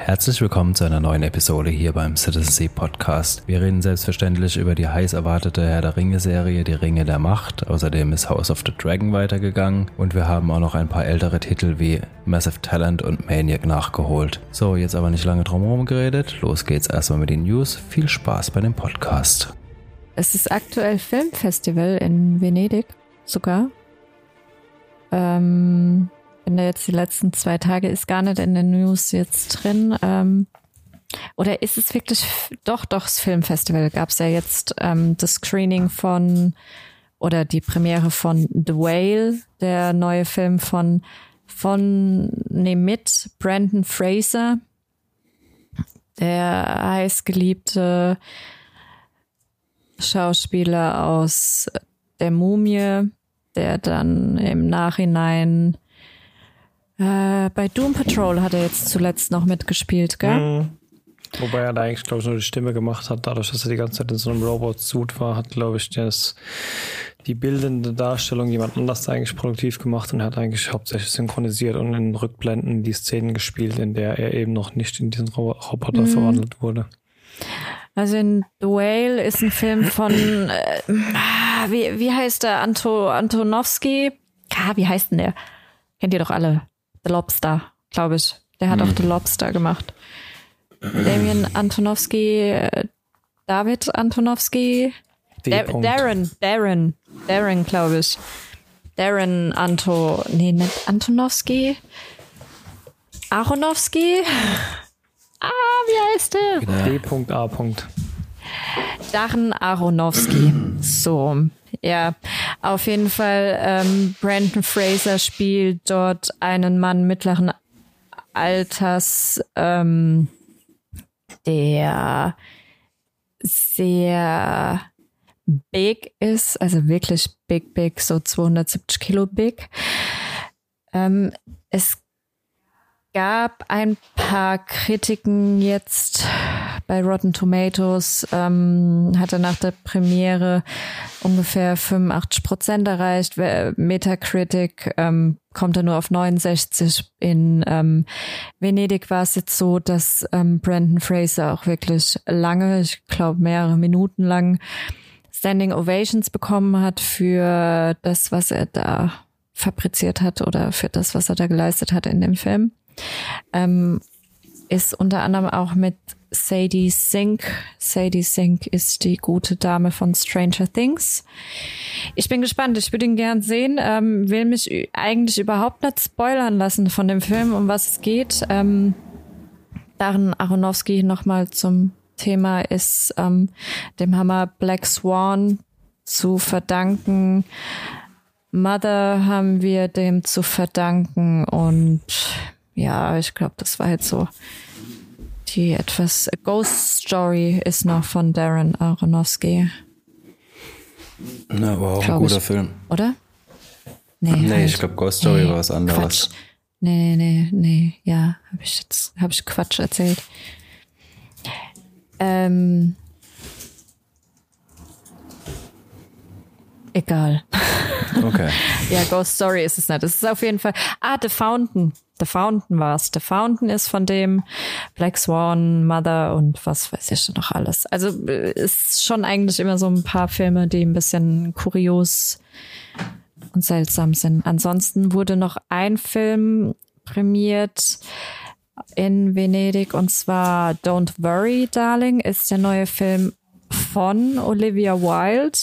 Herzlich willkommen zu einer neuen Episode hier beim Citizen Sea Podcast. Wir reden selbstverständlich über die heiß erwartete Herr der Ringe Serie, die Ringe der Macht. Außerdem ist House of the Dragon weitergegangen und wir haben auch noch ein paar ältere Titel wie Massive Talent und Maniac nachgeholt. So, jetzt aber nicht lange drumherum geredet. Los geht's erstmal mit den News. Viel Spaß bei dem Podcast. Es ist aktuell Filmfestival in Venedig sogar. Ähm, bin da jetzt die letzten zwei Tage, ist gar nicht in den News jetzt drin. Ähm, oder ist es wirklich, doch, doch, das Filmfestival gab es ja jetzt ähm, das Screening von oder die Premiere von The Whale, der neue Film von, von, nee, mit Brandon Fraser, der heißgeliebte Schauspieler aus Der Mumie, der dann im Nachhinein äh, bei Doom Patrol hat er jetzt zuletzt noch mitgespielt, gell? Mhm. Wobei er da eigentlich, glaube ich, nur die Stimme gemacht hat. Dadurch, dass er die ganze Zeit in so einem Robot-Suit war, hat, glaube ich, das, die bildende Darstellung jemand anders eigentlich produktiv gemacht und hat eigentlich hauptsächlich synchronisiert und in Rückblenden die Szenen gespielt, in der er eben noch nicht in diesen Roboter mhm. verwandelt wurde. Also in The Whale ist ein Film von, äh, wie, wie heißt der? Anto, Antonowski? Ja, wie heißt denn der? Kennt ihr doch alle. The Lobster, glaube ich. Der hat hm. auch The Lobster gemacht. Damien Antonowski, äh, David Antonowski, da Darren, Darren, Darren, glaube ich. Darren Anto, nee, nicht Antonowski. Aronowski. Ah, wie heißt der? D.A. Darren Aronowski. So, ja, auf jeden Fall. Ähm, Brandon Fraser spielt dort einen Mann mittleren Alters, ähm, der sehr big ist, also wirklich big, big, so 270 Kilo big. Ähm, es gab ein paar Kritiken jetzt bei Rotten Tomatoes, ähm, hatte nach der Premiere ungefähr 85 Prozent erreicht. Metacritic ähm, kommt er nur auf 69. In ähm, Venedig war es jetzt so, dass ähm, Brandon Fraser auch wirklich lange, ich glaube mehrere Minuten lang, Standing Ovations bekommen hat für das, was er da fabriziert hat oder für das, was er da geleistet hat in dem Film. Ähm, ist unter anderem auch mit Sadie Sink. Sadie Sink ist die gute Dame von Stranger Things. Ich bin gespannt. Ich würde ihn gern sehen. Ähm, will mich eigentlich überhaupt nicht spoilern lassen von dem Film, um was es geht. Ähm, Darren Aronofsky nochmal zum Thema ist ähm, dem Hammer Black Swan zu verdanken. Mother haben wir dem zu verdanken und ja, ich glaube, das war jetzt so die etwas Ghost Story ist noch von Darren Aronofsky. Na, war auch ein guter ich. Film. Oder? Nee, nee halt. ich glaube Ghost Story nee, war was anderes. Quatsch. Nee, nee, nee, ja, habe ich jetzt habe ich Quatsch erzählt. Ähm, egal. Okay. ja, Ghost Story ist es nicht. Es ist auf jeden Fall. Ah, The Fountain. The Fountain war's. The Fountain ist von dem Black Swan, Mother und was weiß ich noch alles. Also äh, ist schon eigentlich immer so ein paar Filme, die ein bisschen kurios und seltsam sind. Ansonsten wurde noch ein Film prämiert in Venedig und zwar Don't Worry, Darling ist der neue Film von Olivia Wilde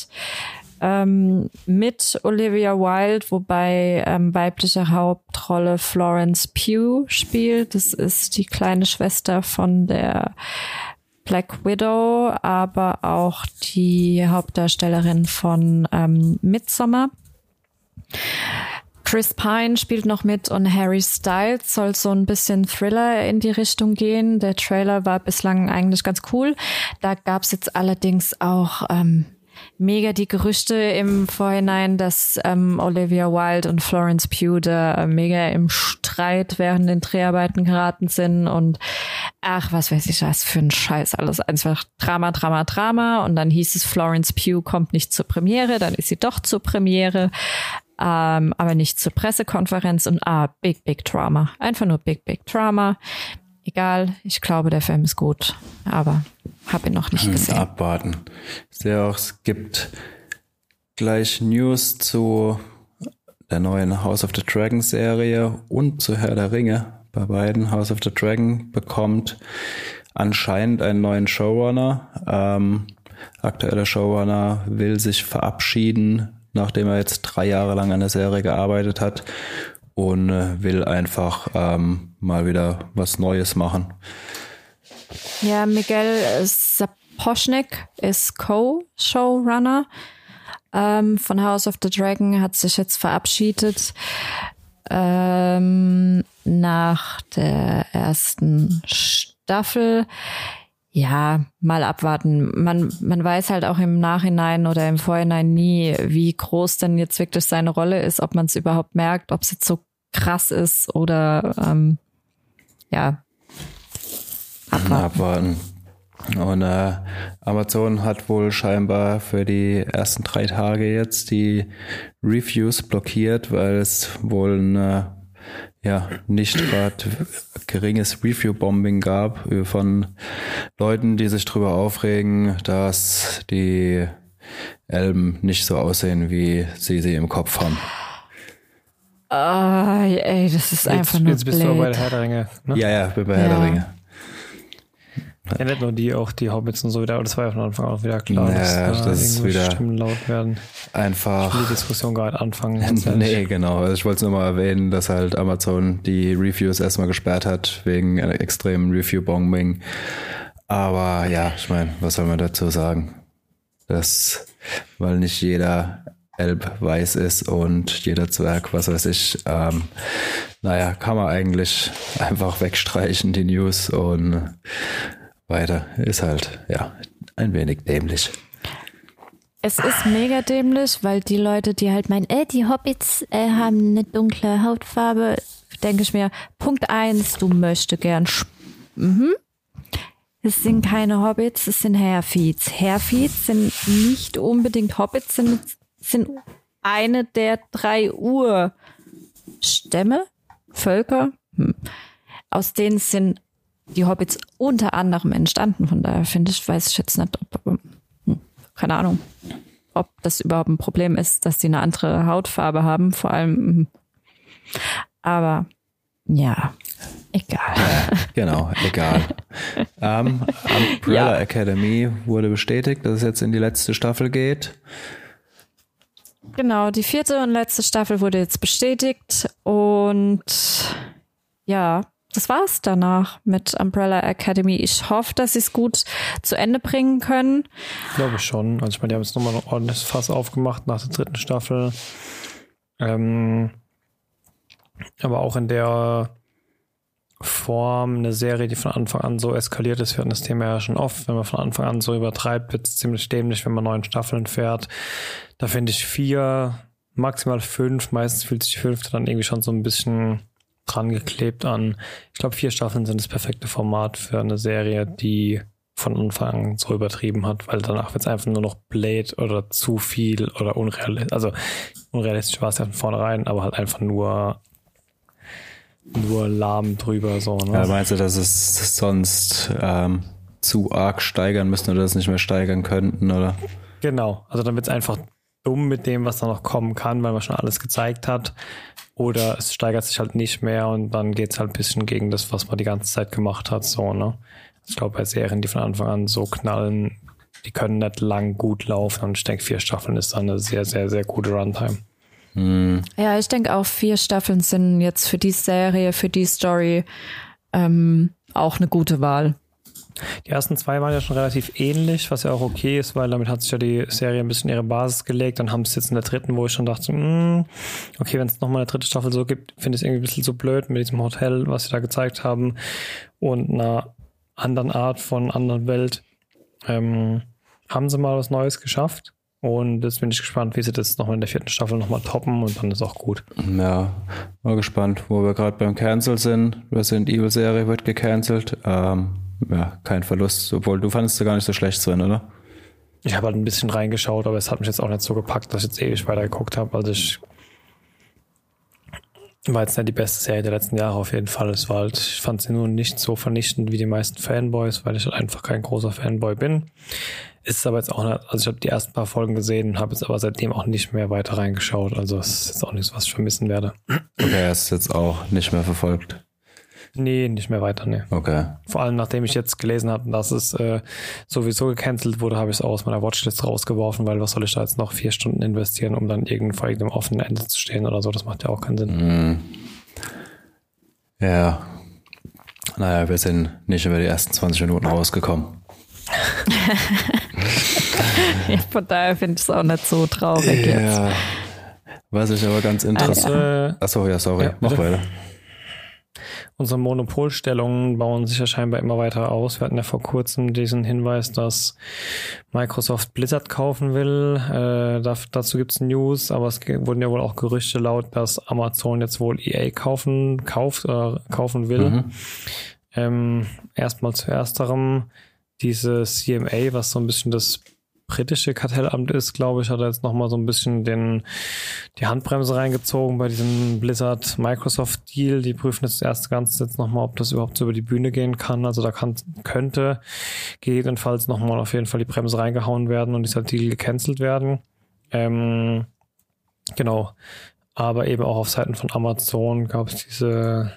ähm, mit Olivia Wilde, wobei ähm, weibliche Hauptrolle Florence Pugh spielt. Das ist die kleine Schwester von der Black Widow, aber auch die Hauptdarstellerin von ähm, Midsommar. Chris Pine spielt noch mit und Harry Styles soll so ein bisschen Thriller in die Richtung gehen. Der Trailer war bislang eigentlich ganz cool. Da gab's jetzt allerdings auch ähm, mega die Gerüchte im Vorhinein, dass ähm, Olivia Wilde und Florence Pugh da äh, mega im Streit während den Dreharbeiten geraten sind und ach, was weiß ich, was für ein Scheiß alles. Einfach Drama, Drama, Drama und dann hieß es, Florence Pugh kommt nicht zur Premiere, dann ist sie doch zur Premiere, ähm, aber nicht zur Pressekonferenz und ah, big, big Drama. Einfach nur big, big Drama. egal. Ich glaube, der Film ist gut, aber habe ihn noch nicht gesehen. Abwarten. Ich sehe auch, es gibt gleich News zu der neuen House of the Dragon Serie und zu Herr der Ringe. Bei beiden House of the Dragon bekommt anscheinend einen neuen Showrunner. Ähm, aktueller Showrunner will sich verabschieden, nachdem er jetzt drei Jahre lang an der Serie gearbeitet hat und äh, will einfach ähm, mal wieder was Neues machen. Ja, Miguel Sapochnik ist Co-Showrunner ähm, von House of the Dragon, hat sich jetzt verabschiedet ähm, nach der ersten Staffel. Ja, mal abwarten. Man, man weiß halt auch im Nachhinein oder im Vorhinein nie, wie groß denn jetzt wirklich seine Rolle ist, ob man es überhaupt merkt, ob es jetzt so krass ist oder ähm, ja. Abwarten. abwarten. Und äh, Amazon hat wohl scheinbar für die ersten drei Tage jetzt die Reviews blockiert, weil es wohl ein äh, ja nicht gerade geringes Review-Bombing gab von Leuten, die sich darüber aufregen, dass die Elben nicht so aussehen, wie sie sie im Kopf haben. Ah, ey, das ist jetzt, einfach nur Jetzt bist blöd. du bei der Herr der Ringe, ne? Ja, ja, bin bei ja. Herr der Ringe. Ja, nicht nur die, auch die Hobbits und so wieder, aber das war ja von Anfang an auch wieder klar, ja, dass das ist wieder Stimmen laut werden. Einfach. Die Diskussion gerade anfangen. nee, genau. Also ich wollte es nur mal erwähnen, dass halt Amazon die Reviews erstmal gesperrt hat, wegen einer extremen Review-Bombing. Aber ja, ich meine, was soll man dazu sagen? Das, weil nicht jeder Elb weiß ist und jeder Zwerg, was weiß ich. Ähm, naja, kann man eigentlich einfach wegstreichen, die News und weiter. Ist halt, ja, ein wenig dämlich. Es ist mega dämlich, weil die Leute, die halt meinen, äh, die Hobbits äh, haben eine dunkle Hautfarbe, denke ich mir, Punkt eins, du möchtest gern. Mhm. Es sind keine Hobbits, es sind Hairfeeds. Hairfeeds sind nicht unbedingt Hobbits, sind sind eine der drei Urstämme, Völker, hm. aus denen sind die Hobbits unter anderem entstanden. Von daher finde ich, weiß ich jetzt nicht, ob, hm, keine Ahnung, ob das überhaupt ein Problem ist, dass die eine andere Hautfarbe haben, vor allem. Hm. Aber ja, egal. Genau, egal. um, Umbrella ja. Academy wurde bestätigt, dass es jetzt in die letzte Staffel geht. Genau, die vierte und letzte Staffel wurde jetzt bestätigt und ja, das war's danach mit Umbrella Academy. Ich hoffe, dass sie es gut zu Ende bringen können. Glaube ich schon. Also ich meine, die haben jetzt nochmal ein ordentliches Fass aufgemacht nach der dritten Staffel. Ähm, aber auch in der Form eine Serie, die von Anfang an so eskaliert ist. Wir hatten das Thema ja schon oft. Wenn man von Anfang an so übertreibt, wird es ziemlich dämlich, wenn man neun Staffeln fährt. Da finde ich vier, maximal fünf. Meistens fühlt sich die fünfte dann irgendwie schon so ein bisschen dran geklebt an. Ich glaube, vier Staffeln sind das perfekte Format für eine Serie, die von Anfang an so übertrieben hat, weil danach wird es einfach nur noch Blade oder zu viel oder unrealistisch. Also unrealistisch war es ja von vornherein, aber halt einfach nur nur lahm drüber so. Ne? Ja, meinst du, dass es sonst ähm, zu arg steigern müssten oder das nicht mehr steigern könnten, oder? Genau, also dann wird es einfach dumm mit dem, was da noch kommen kann, weil man schon alles gezeigt hat. Oder es steigert sich halt nicht mehr und dann geht es halt ein bisschen gegen das, was man die ganze Zeit gemacht hat. So, ne? Ich glaube, bei Serien, die von Anfang an so knallen, die können nicht lang gut laufen. Und ich denke, vier Staffeln ist dann eine sehr, sehr, sehr gute Runtime. Hm. Ja, ich denke auch vier Staffeln sind jetzt für die Serie, für die Story ähm, auch eine gute Wahl. Die ersten zwei waren ja schon relativ ähnlich, was ja auch okay ist, weil damit hat sich ja die Serie ein bisschen ihre Basis gelegt. Dann haben es jetzt in der dritten, wo ich schon dachte, mh, hm, okay, wenn es nochmal eine dritte Staffel so gibt, finde ich es irgendwie ein bisschen so blöd mit diesem Hotel, was sie da gezeigt haben und einer anderen Art von anderen Welt. Ähm, haben sie mal was Neues geschafft. Und jetzt bin ich gespannt, wie sie das nochmal in der vierten Staffel nochmal toppen und dann ist auch gut. Ja, mal gespannt, wo wir gerade beim Cancel sind. Resident Evil Serie wird gecancelt. Ähm, ja, kein Verlust, obwohl du fandest sie gar nicht so schlecht, Sven, oder? Ich habe halt ein bisschen reingeschaut, aber es hat mich jetzt auch nicht so gepackt, dass ich jetzt ewig weitergeguckt habe. Also ich War jetzt nicht die beste Serie der letzten Jahre auf jeden Fall. Es war halt, ich fand sie nur nicht so vernichtend wie die meisten Fanboys, weil ich halt einfach kein großer Fanboy bin. Ist aber jetzt auch nicht, also ich habe die ersten paar Folgen gesehen, habe jetzt aber seitdem auch nicht mehr weiter reingeschaut. Also es ist jetzt auch nichts, was ich vermissen werde. Okay, hast du jetzt auch nicht mehr verfolgt. Nee, nicht mehr weiter, nee. Okay. Vor allem nachdem ich jetzt gelesen habe, dass es äh, sowieso gecancelt wurde, habe ich es auch aus meiner Watchlist rausgeworfen, weil was soll ich da jetzt noch vier Stunden investieren, um dann irgend vor irgendeinem offenen Ende zu stehen oder so? Das macht ja auch keinen Sinn. Mm. Ja. Naja, wir sind nicht über die ersten 20 Minuten rausgekommen. ja, von daher finde ich es auch nicht so traurig ja. jetzt. Was ich aber ganz interessant. Äh, Achso, ja, sorry. Ja, Mach weiter. Unsere Monopolstellungen bauen sich ja scheinbar immer weiter aus. Wir hatten ja vor kurzem diesen Hinweis, dass Microsoft Blizzard kaufen will. Äh, da, dazu gibt's News, aber es wurden ja wohl auch Gerüchte laut, dass Amazon jetzt wohl EA kaufen, kauft, äh, kaufen will. Mhm. Ähm, erstmal zu ersterem. Diese CMA, was so ein bisschen das britische Kartellamt ist, glaube ich, hat er jetzt nochmal so ein bisschen den, die Handbremse reingezogen bei diesem Blizzard-Microsoft-Deal. Die prüfen jetzt das erste Ganze jetzt nochmal, ob das überhaupt so über die Bühne gehen kann. Also da kann, könnte gegebenenfalls nochmal auf jeden Fall die Bremse reingehauen werden und dieser Deal gecancelt werden. Ähm, genau. Aber eben auch auf Seiten von Amazon gab es diese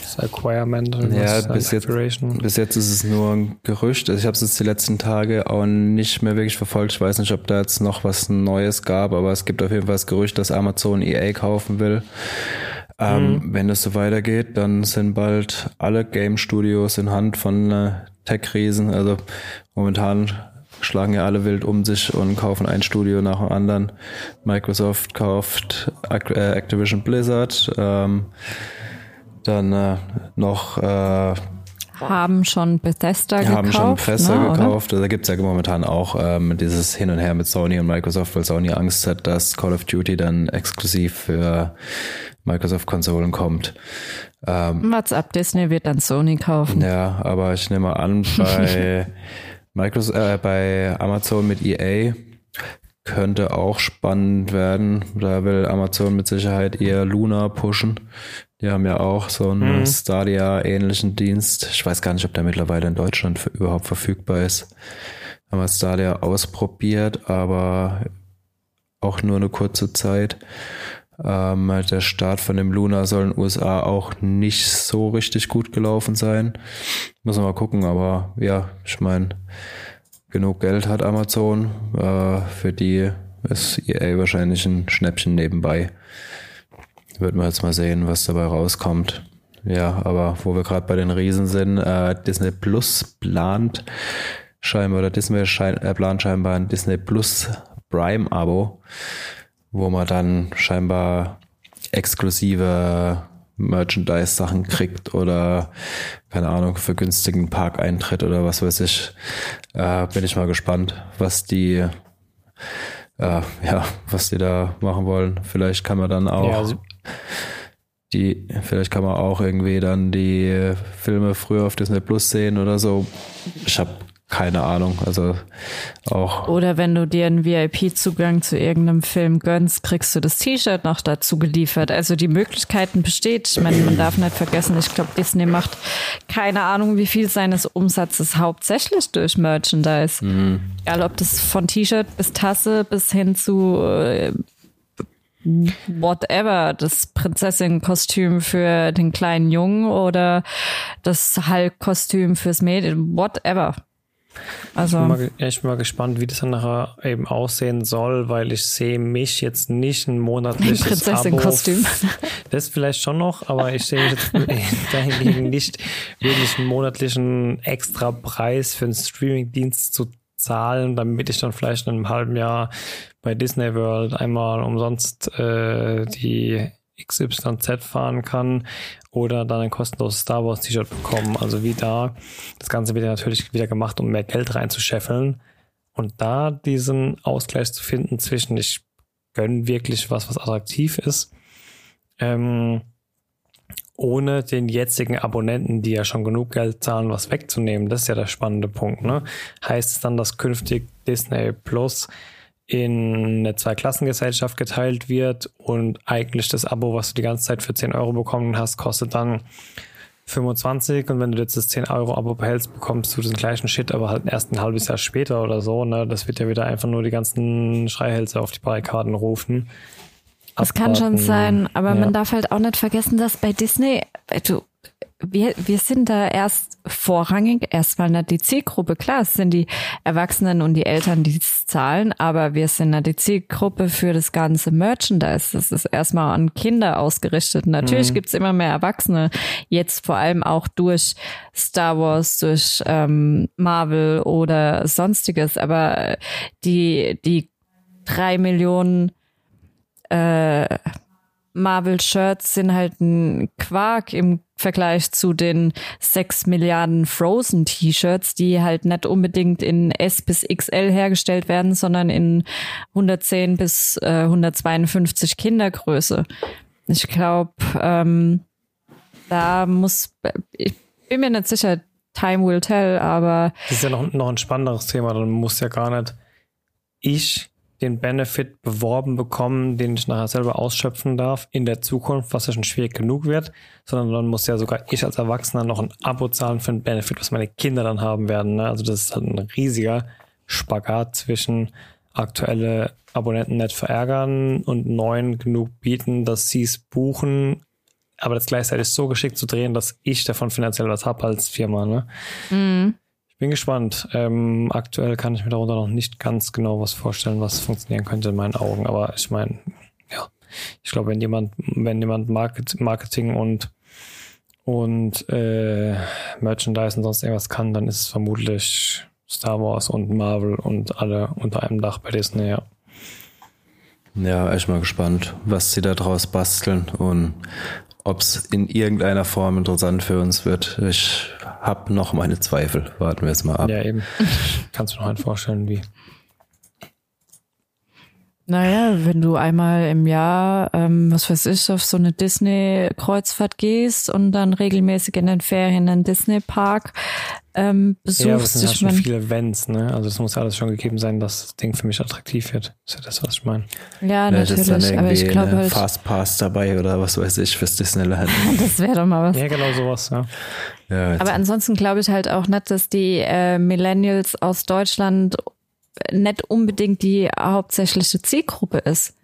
das Acquirement und Ja, bis jetzt-. Bis jetzt ist es nur ein Gerücht. Also ich habe es jetzt die letzten Tage auch nicht mehr wirklich verfolgt. Ich weiß nicht, ob da jetzt noch was Neues gab, aber es gibt auf jeden Fall das Gerücht, dass Amazon EA kaufen will. Ähm, Wenn es so weitergeht, dann sind bald alle Game Studios in Hand von äh, Tech-Riesen. Also momentan schlagen ja alle wild um sich und kaufen ein Studio nach dem anderen. Microsoft kauft äh, Activision Blizzard. Ähm, dann äh, noch äh, Haben schon Bethesda gekauft. haben schon Presse ne, oder? gekauft. Also da gibt's ja momentan auch ähm, dieses Hin und Her mit Sony und Microsoft, weil Sony Angst hat, dass Call of Duty dann exklusiv für Microsoft-Konsolen kommt. Ähm, WhatsApp Disney wird dann Sony kaufen. ja, aber ich nehme an, bei Microsoft, äh, bei Amazon mit EA könnte auch spannend werden. Da will Amazon mit Sicherheit eher Luna pushen. Die haben ja auch so einen Mhm. Stadia-ähnlichen Dienst. Ich weiß gar nicht, ob der mittlerweile in Deutschland für, überhaupt verfügbar ist. Haben wir Stadia ausprobiert, aber auch nur eine kurze Zeit. Ähm, der Start von dem Luna soll in den USA auch nicht so richtig gut gelaufen sein. Muss man mal gucken, aber ja, ich meine, genug Geld hat Amazon. Äh, für die ist EA wahrscheinlich ein Schnäppchen nebenbei. Wird man jetzt mal sehen, was dabei rauskommt. Ja, aber wo wir gerade bei den Riesen sind, äh, Disney Plus plant scheinbar, oder Disney schein, äh, plant scheinbar ein Disney Plus Prime-Abo, wo man dann scheinbar exklusive Merchandise-Sachen kriegt oder keine Ahnung, vergünstigen Parkeintritt oder was weiß ich. Äh, bin ich mal gespannt, was die äh, ja, was die da machen wollen. Vielleicht kann man dann auch Ja, also- die, vielleicht kann man auch irgendwie dann die Filme früher auf Disney Plus sehen oder so. Ich habe keine Ahnung. Also auch Oder wenn du dir einen VIP-Zugang zu irgendeinem Film gönnst, kriegst du das T-Shirt noch dazu geliefert. Also die Möglichkeiten besteht. Ich meine, man darf nicht vergessen, ich glaube, Disney macht keine Ahnung, wie viel seines Umsatzes hauptsächlich durch Merchandise. Egal, ob das von T-Shirt bis Tasse bis hin zu äh, whatever, das Prinzessin-Kostüm für den kleinen Jungen oder das Hulk-Kostüm fürs Mädchen, whatever. Also, Ich bin, mal, ge- ja, ich bin mal gespannt, wie das dann nachher eben aussehen soll, weil ich sehe mich jetzt nicht ein monatliches Prinzessin-Kostüm. Das vielleicht schon noch, aber ich sehe mich jetzt dahingegen nicht wirklich einen monatlichen extra Preis für einen Streaming-Dienst zu zahlen, damit ich dann vielleicht in einem halben Jahr bei Disney World einmal umsonst äh, die XYZ fahren kann oder dann ein kostenloses Star Wars T-Shirt bekommen. Also wie da. Das Ganze wird ja natürlich wieder gemacht, um mehr Geld reinzuscheffeln. Und da diesen Ausgleich zu finden zwischen ich gönn wirklich was, was attraktiv ist, ähm, ohne den jetzigen Abonnenten, die ja schon genug Geld zahlen, was wegzunehmen. Das ist ja der spannende Punkt. Ne? Heißt es dann, dass künftig Disney Plus in eine Zweiklassengesellschaft geteilt wird und eigentlich das Abo, was du die ganze Zeit für 10 Euro bekommen hast, kostet dann 25 und wenn du jetzt das 10 Euro Abo behältst, bekommst du den gleichen Shit, aber halt erst ein halbes Jahr später oder so. Ne? Das wird ja wieder einfach nur die ganzen Schreihälse auf die Barrikaden rufen. Das kann schon sein, aber ja. man darf halt auch nicht vergessen, dass bei Disney, du, wir, wir sind da erst vorrangig erstmal die Zielgruppe. Klar, es sind die Erwachsenen und die Eltern, die zahlen, aber wir sind da die Zielgruppe für das ganze Merchandise. Das ist erstmal an Kinder ausgerichtet. Natürlich mhm. gibt's immer mehr Erwachsene, jetzt vor allem auch durch Star Wars, durch ähm, Marvel oder sonstiges, aber die, die drei Millionen äh, Marvel-Shirts sind halt ein Quark im Vergleich zu den sechs Milliarden Frozen-T-Shirts, die halt nicht unbedingt in S bis XL hergestellt werden, sondern in 110 bis äh, 152 Kindergröße. Ich glaube, ähm, da muss, ich bin mir nicht sicher, time will tell, aber. Das ist ja noch, noch ein spannenderes Thema, dann muss ja gar nicht ich den Benefit beworben bekommen, den ich nachher selber ausschöpfen darf in der Zukunft, was ja schon schwierig genug wird, sondern dann muss ja sogar ich als Erwachsener noch ein Abo zahlen für ein Benefit, was meine Kinder dann haben werden. Ne? Also das ist halt ein riesiger Spagat zwischen aktuelle Abonnenten nicht verärgern und neuen genug bieten, dass sie es buchen, aber das gleichzeitig so geschickt zu drehen, dass ich davon finanziell was habe als Firma. Ne? Mhm. Bin gespannt. Ähm, aktuell kann ich mir darunter noch nicht ganz genau was vorstellen, was funktionieren könnte in meinen Augen. Aber ich meine, ja, ich glaube, wenn jemand, wenn jemand Market, Marketing und und äh, Merchandise und sonst irgendwas kann, dann ist es vermutlich Star Wars und Marvel und alle unter einem Dach bei Disney, ja. Ja, echt mal gespannt, was sie da draus basteln und ob es in irgendeiner Form interessant für uns wird. Ich habe noch meine Zweifel. Warten wir es mal ab. Ja, eben. Kannst du noch einen vorstellen, wie? Naja, wenn du einmal im Jahr, ähm, was weiß ich, auf so eine Disney-Kreuzfahrt gehst und dann regelmäßig in den Ferien einen Disney-Park ähm, besuchst. Ja, das sind ja schon viele Events, ne? Also es muss ja alles schon gegeben sein, dass das Ding für mich attraktiv wird. Das ist ja das, was ich meine. Ja, natürlich. Ist dann aber ich glaube halt. Fastpass dabei oder was weiß ich fürs Disneyland. das wäre doch mal was. Ja, genau sowas, ja. ja aber ansonsten glaube ich halt auch nicht, dass die äh, Millennials aus Deutschland nicht unbedingt die hauptsächliche Zielgruppe ist.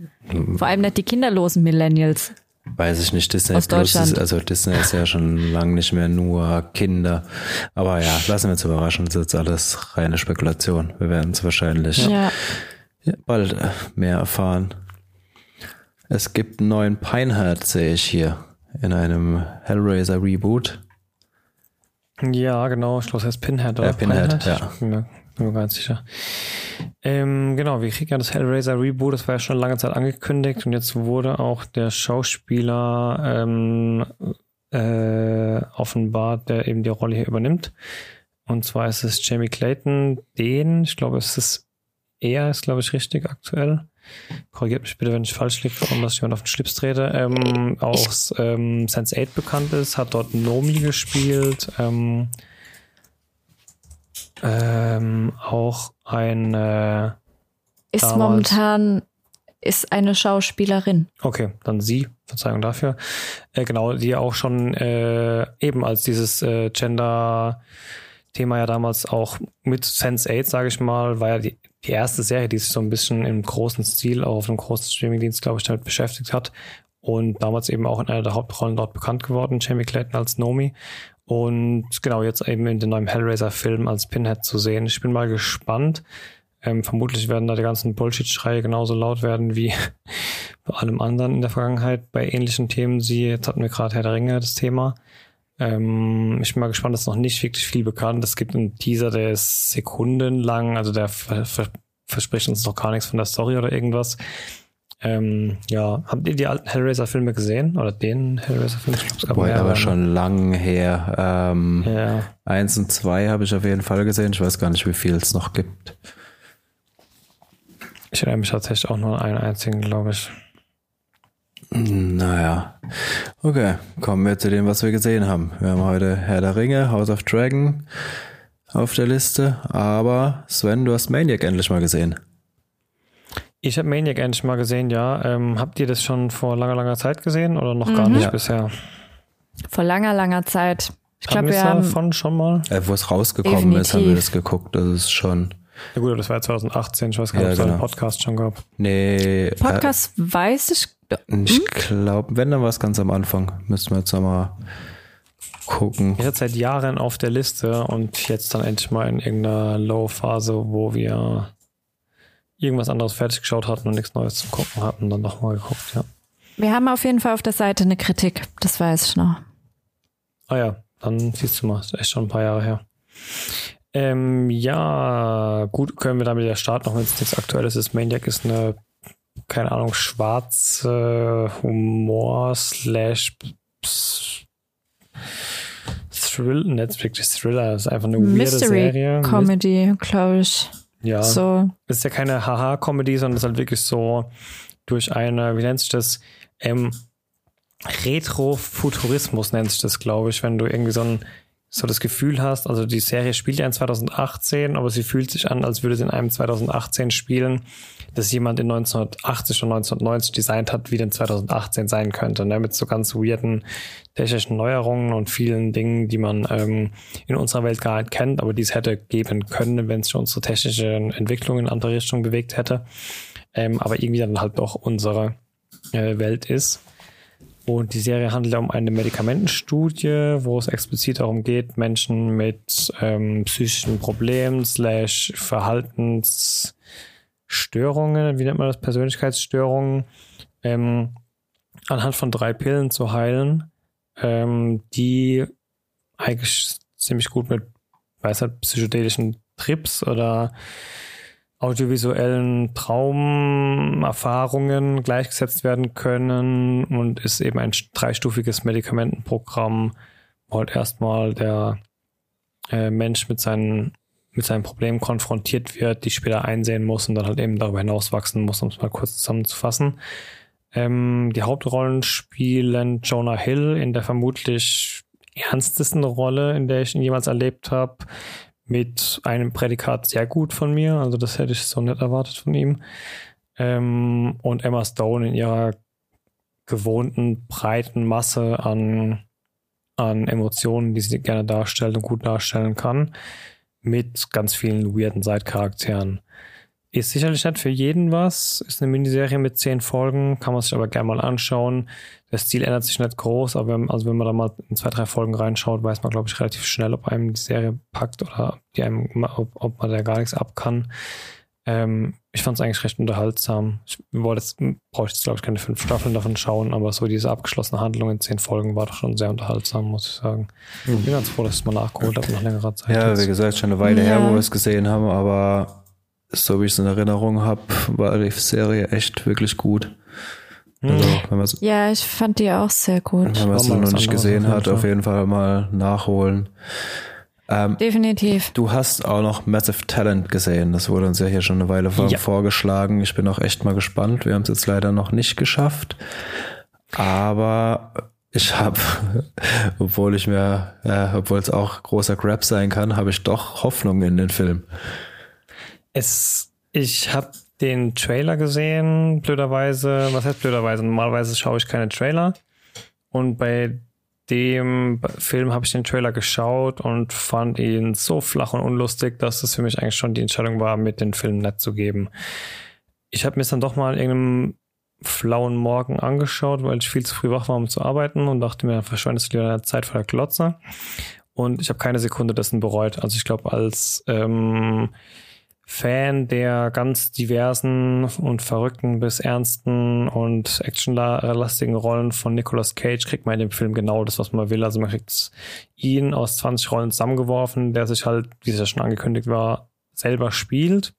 Vor allem nicht die kinderlosen Millennials. Weiß ich nicht, Disney Aus Plus ist, also Disney ist ja schon lange nicht mehr nur Kinder. Aber ja, lassen wir uns überraschen, das ist jetzt alles reine Spekulation. Wir werden es wahrscheinlich ja. bald äh, mehr erfahren. Es gibt einen neuen Pinehead, sehe ich hier, in einem Hellraiser Reboot. Ja, genau, ich glaube, es heißt Pinhead oder? Ja, Pinhead, Pinehead. ja. Bin mir ganz sicher. Ähm, genau, wir kriegen ja das Hellraiser Reboot, das war ja schon lange Zeit angekündigt und jetzt wurde auch der Schauspieler ähm, äh, offenbart, der eben die Rolle hier übernimmt. Und zwar ist es Jamie Clayton, den, ich glaube, es ist er, ist glaube ich richtig aktuell. Korrigiert mich bitte, wenn ich falsch liege, warum dass ich jemand auf den Schlips trete. Ähm, aus ähm, Sense8 bekannt ist, hat dort Nomi gespielt. Ähm, ähm, auch eine. Ist damals, momentan ist eine Schauspielerin. Okay, dann sie, Verzeihung dafür. Äh, genau, die auch schon äh, eben als dieses äh, Gender-Thema ja damals auch mit Sense8, sage ich mal, war ja die, die erste Serie, die sich so ein bisschen im großen Stil auch auf einem großen Streamingdienst, glaube ich, damit beschäftigt hat. Und damals eben auch in einer der Hauptrollen dort bekannt geworden, Jamie Clayton als Nomi. Und genau, jetzt eben in dem neuen Hellraiser-Film als Pinhead zu sehen. Ich bin mal gespannt. Ähm, vermutlich werden da die ganzen Bullshit-Schreie genauso laut werden wie bei allem anderen in der Vergangenheit bei ähnlichen Themen. Sie, jetzt hatten wir gerade Herr der Ringe das Thema. Ähm, ich bin mal gespannt, das ist noch nicht wirklich viel bekannt. Es gibt einen Teaser, der ist sekundenlang, also der verspricht uns noch gar nichts von der Story oder irgendwas. Ähm, ja, habt ihr die alten Hellraiser-Filme gesehen? Oder den Hellraiser-Film? Ich glaube, es gab Boah, aber schon lang her. Ähm, ja. Eins und zwei habe ich auf jeden Fall gesehen. Ich weiß gar nicht, wie viel es noch gibt. Ich erinnere mich tatsächlich auch nur an einen einzigen, glaube ich. Naja. Okay, kommen wir zu dem, was wir gesehen haben. Wir haben heute Herr der Ringe, House of Dragon auf der Liste. Aber Sven, du hast Maniac endlich mal gesehen. Ich habe Maniac endlich mal gesehen, ja. Ähm, habt ihr das schon vor langer, langer Zeit gesehen oder noch gar nicht Ja. bisher? Vor langer, langer Zeit. Ich glaube, wir haben. davon schon mal? Äh, Wo es rausgekommen ist, haben wir Definitiv. das geguckt. Das ist schon. Ja gut, aber das war ja 2018. Ich weiß gar nicht, Ja, ob es einen genau. Podcast schon gab. Nee. Podcast weiß ich. Äh, ich glaube, wenn dann war es ganz am Anfang. Müssten wir jetzt nochmal gucken. Ich hatte seit Jahren auf der Liste und jetzt dann endlich mal in irgendeiner Low-Phase, wo wir irgendwas anderes fertig geschaut hatten und nichts Neues zum Gucken hatten, dann nochmal geguckt, ja. Wir haben auf jeden Fall auf der Seite eine Kritik. Das weiß ich noch. Ah ja, dann siehst du mal, ist echt schon ein paar Jahre her. Ähm, ja, gut, können wir damit ja starten, auch wenn es nichts Aktuelles ist. Maniac ist eine, keine Ahnung, schwarze Humor slash Thrill, wirklich Thriller, ist einfach eine weirde Serie. Mystery Comedy, glaube ich. Ja, So. es ist ja keine Haha-Comedy, sondern es ist halt wirklich so durch eine, wie nennt sich das, ähm, Retrofuturismus nennt sich das, glaube ich, wenn du irgendwie so ein so das Gefühl hast, also die Serie spielt ja in 2018, aber sie fühlt sich an, als würde sie in einem 2018 spielen, das jemand in 1980 und 1990 designt hat, wie denn 2018 sein könnte, ne? mit so ganz weirden technischen Neuerungen und vielen Dingen, die man ähm, in unserer Welt gar nicht kennt, aber die es hätte geben können, wenn es schon unsere technische Entwicklung in andere Richtungen bewegt hätte, ähm, aber irgendwie dann halt doch unsere äh, Welt ist. Und die Serie handelt um eine Medikamentenstudie, wo es explizit darum geht, Menschen mit ähm, psychischen Problemen slash Verhaltensstörungen, wie nennt man das, Persönlichkeitsstörungen, ähm, anhand von drei Pillen zu heilen, ähm, die eigentlich ziemlich gut mit, weiß nicht, psychedelischen Trips oder audiovisuellen Traumerfahrungen gleichgesetzt werden können und ist eben ein dreistufiges Medikamentenprogramm, wo halt erstmal der äh, Mensch mit seinen mit seinem Problem konfrontiert wird, die später einsehen muss und dann halt eben darüber hinaus wachsen muss, um es mal kurz zusammenzufassen. Ähm, die Hauptrollen spielen Jonah Hill in der vermutlich ernstesten Rolle, in der ich ihn jemals erlebt habe, mit einem Prädikat sehr gut von mir, also das hätte ich so nicht erwartet von ihm. Ähm, und Emma Stone in ihrer gewohnten breiten Masse an, an Emotionen, die sie gerne darstellt und gut darstellen kann, mit ganz vielen weirden Side-Charakteren. Ist sicherlich nicht für jeden was, ist eine Miniserie mit zehn Folgen, kann man sich aber gerne mal anschauen. Der Stil ändert sich nicht groß, aber wenn, also wenn man da mal in zwei, drei Folgen reinschaut, weiß man, glaube ich, relativ schnell, ob einem die Serie packt oder die einem, ob, ob man da gar nichts ab kann. Ähm, ich fand es eigentlich recht unterhaltsam. Ich wollte jetzt, brauche ich jetzt, glaube ich, keine fünf Staffeln davon schauen, aber so diese abgeschlossene Handlung in zehn Folgen war doch schon sehr unterhaltsam, muss ich sagen. Ich bin ganz froh, dass ich es mal nachgeholt habe nach längerer Zeit. Ja, jetzt. wie gesagt, schon eine Weile her, Ja. wo wir es gesehen haben, aber so wie ich es in Erinnerung habe, war die Serie echt wirklich gut. Also, wenn man es Ja, ich fand die auch sehr gut. wenn man es mal noch nicht gesehen hat, auf jeden Fall mal nachholen. Ähm, Definitiv. du hast auch noch Massive Talent gesehen. Das wurde uns ja hier schon eine Weile vor Ja. vorgeschlagen. Ich bin auch echt mal gespannt. Wir haben es jetzt leider noch nicht geschafft. Aber ich habe, obwohl ich mir, äh, obwohl es auch großer Grab sein kann, habe ich doch Hoffnung in den Film. Es, ich habe den Trailer gesehen, blöderweise. Was heißt blöderweise? Normalerweise schaue ich keine Trailer. Und bei dem Film habe ich den Trailer geschaut und fand ihn so flach und unlustig, dass es für mich eigentlich schon die Entscheidung war, mit den Film nett zu geben. Ich habe mir es dann doch mal in irgendeinem flauen Morgen angeschaut, weil ich viel zu früh wach war, um zu arbeiten und dachte mir, verschwendest du lieber deine Zeit vor der Glotze. Und ich habe keine Sekunde dessen bereut. Also ich glaube, als ähm, Fan der ganz diversen und verrückten bis ernsten und actionlastigen Rollen von Nicolas Cage kriegt man in dem Film genau das, was man will. Also man kriegt ihn aus 20 Rollen zusammengeworfen, der sich halt, wie es ja schon angekündigt war, selber spielt.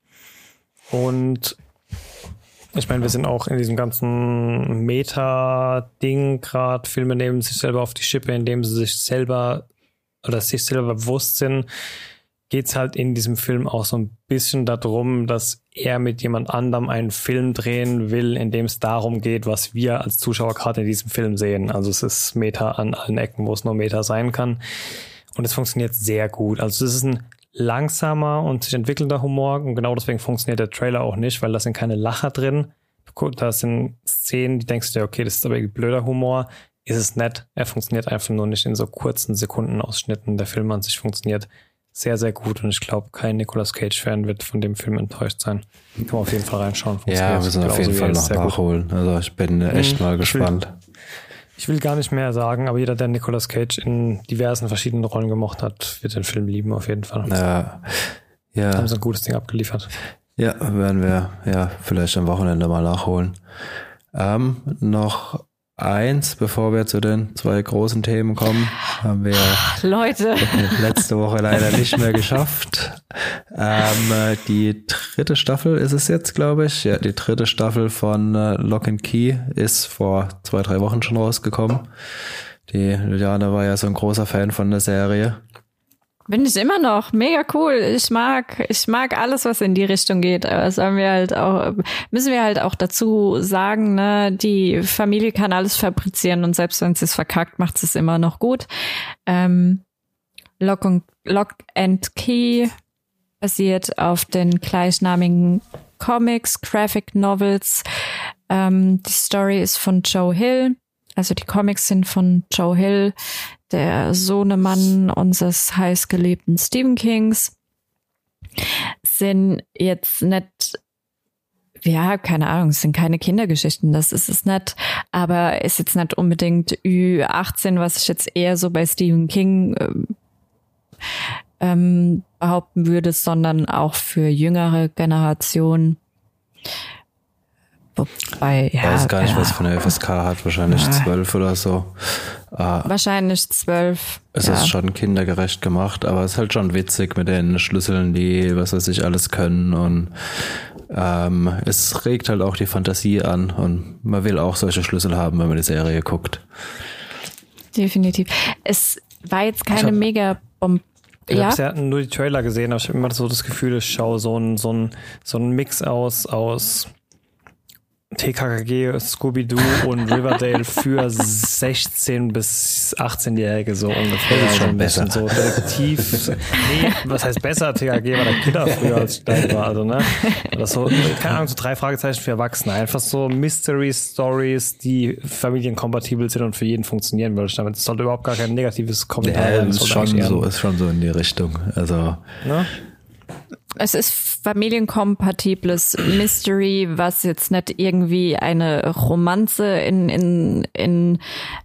Und ich meine, wir sind auch in diesem ganzen Meta-Ding gerade. Filme nehmen sich selber auf die Schippe, indem sie sich selber oder sich selber bewusst sind, geht es halt in diesem Film auch so ein bisschen darum, dass er mit jemand anderem einen Film drehen will, in dem es darum geht, was wir als Zuschauer gerade in diesem Film sehen. Also es ist Meta an allen Ecken, wo es nur Meta sein kann. Und es funktioniert sehr gut. Also es ist ein langsamer und sich entwickelnder Humor und genau deswegen funktioniert der Trailer auch nicht, weil da sind keine Lacher drin. Da sind Szenen, die denkst du dir, okay, das ist aber irgendwie blöder Humor. Ist es nett. Er funktioniert einfach nur nicht in so kurzen Sekundenausschnitten. Der Film an sich funktioniert sehr, sehr gut und ich glaube, kein Nicolas Cage-Fan wird von dem Film enttäuscht sein. Kann man auf jeden Fall reinschauen. Ja, wir müssen auf jeden Fall noch nachholen. Gut. Also ich bin echt hm, mal gespannt. Ich will gar nicht mehr sagen, aber jeder, der Nicolas Cage in diversen verschiedenen Rollen gemocht hat, wird den Film lieben, auf jeden Fall. Ja. ja. Haben sie ein gutes Ding abgeliefert. Ja, werden wir ja vielleicht am Wochenende mal nachholen. Ähm, noch eins, bevor wir zu den zwei großen Themen kommen, haben wir Leute. letzte Woche leider nicht mehr geschafft. Ähm, die dritte Staffel ist es jetzt, glaube ich. Ja, die dritte Staffel von äh, Lock and Key ist vor zwei, drei Wochen schon rausgekommen. Die Juliane war ja so ein großer Fan von der Serie. Bin ich immer noch. Mega cool. Ich mag, ich mag alles, was in die Richtung geht. Aber das haben wir halt auch, müssen wir halt auch dazu sagen, ne, die Familie kann alles fabrizieren und selbst wenn sie es verkackt, macht sie es immer noch gut. Ähm, Lock, und, Lock and Key basiert auf den gleichnamigen Comics, Graphic Novels. Ähm, die Story ist von Joe Hill. Also die Comics sind von Joe Hill der Sohnemann unseres heißgeliebten Stephen Kings, sind jetzt nicht ja, keine Ahnung, es sind keine Kindergeschichten, das ist es nicht, aber ist jetzt nicht unbedingt Ü18, was ich jetzt eher so bei Stephen King ähm, ähm behaupten würde, sondern auch für jüngere Generationen. Wobei, ja. Ich weiß gar nicht, ja. was von der FSK hat, wahrscheinlich zwölf oder so. Ah, Wahrscheinlich zwölf. Es ja. ist schon kindergerecht gemacht, aber es ist halt schon witzig mit den Schlüsseln, die, was weiß ich, alles können und ähm, es regt halt auch die Fantasie an und man will auch solche Schlüssel haben, wenn man die Serie guckt. Definitiv. Es war jetzt keine hab, mega Bomb ich ja? habe ja nur die Trailer gesehen, aber ich habe immer so das Gefühl, ich schaue so ein, so ein, so ein Mix aus, aus TKKG, Scooby-Doo und Riverdale für 16 bis 18-Jährige so ungefähr. Das ist schon besser. So Detektiv. nee, was heißt besser? TKG war der Killer früher, als ich klein war. Also, ne? Das so, keine Ahnung, so drei Fragezeichen für Erwachsene. Einfach so Mystery-Stories, die familienkompatibel sind und für jeden funktionieren würde. Damit das sollte überhaupt gar kein negatives Kommentar ja, sein. Ist schon so, ist schon so in die Richtung. Also. Ne? Es ist familienkompatibles Mystery, was jetzt nicht irgendwie eine Romanze in, in, in,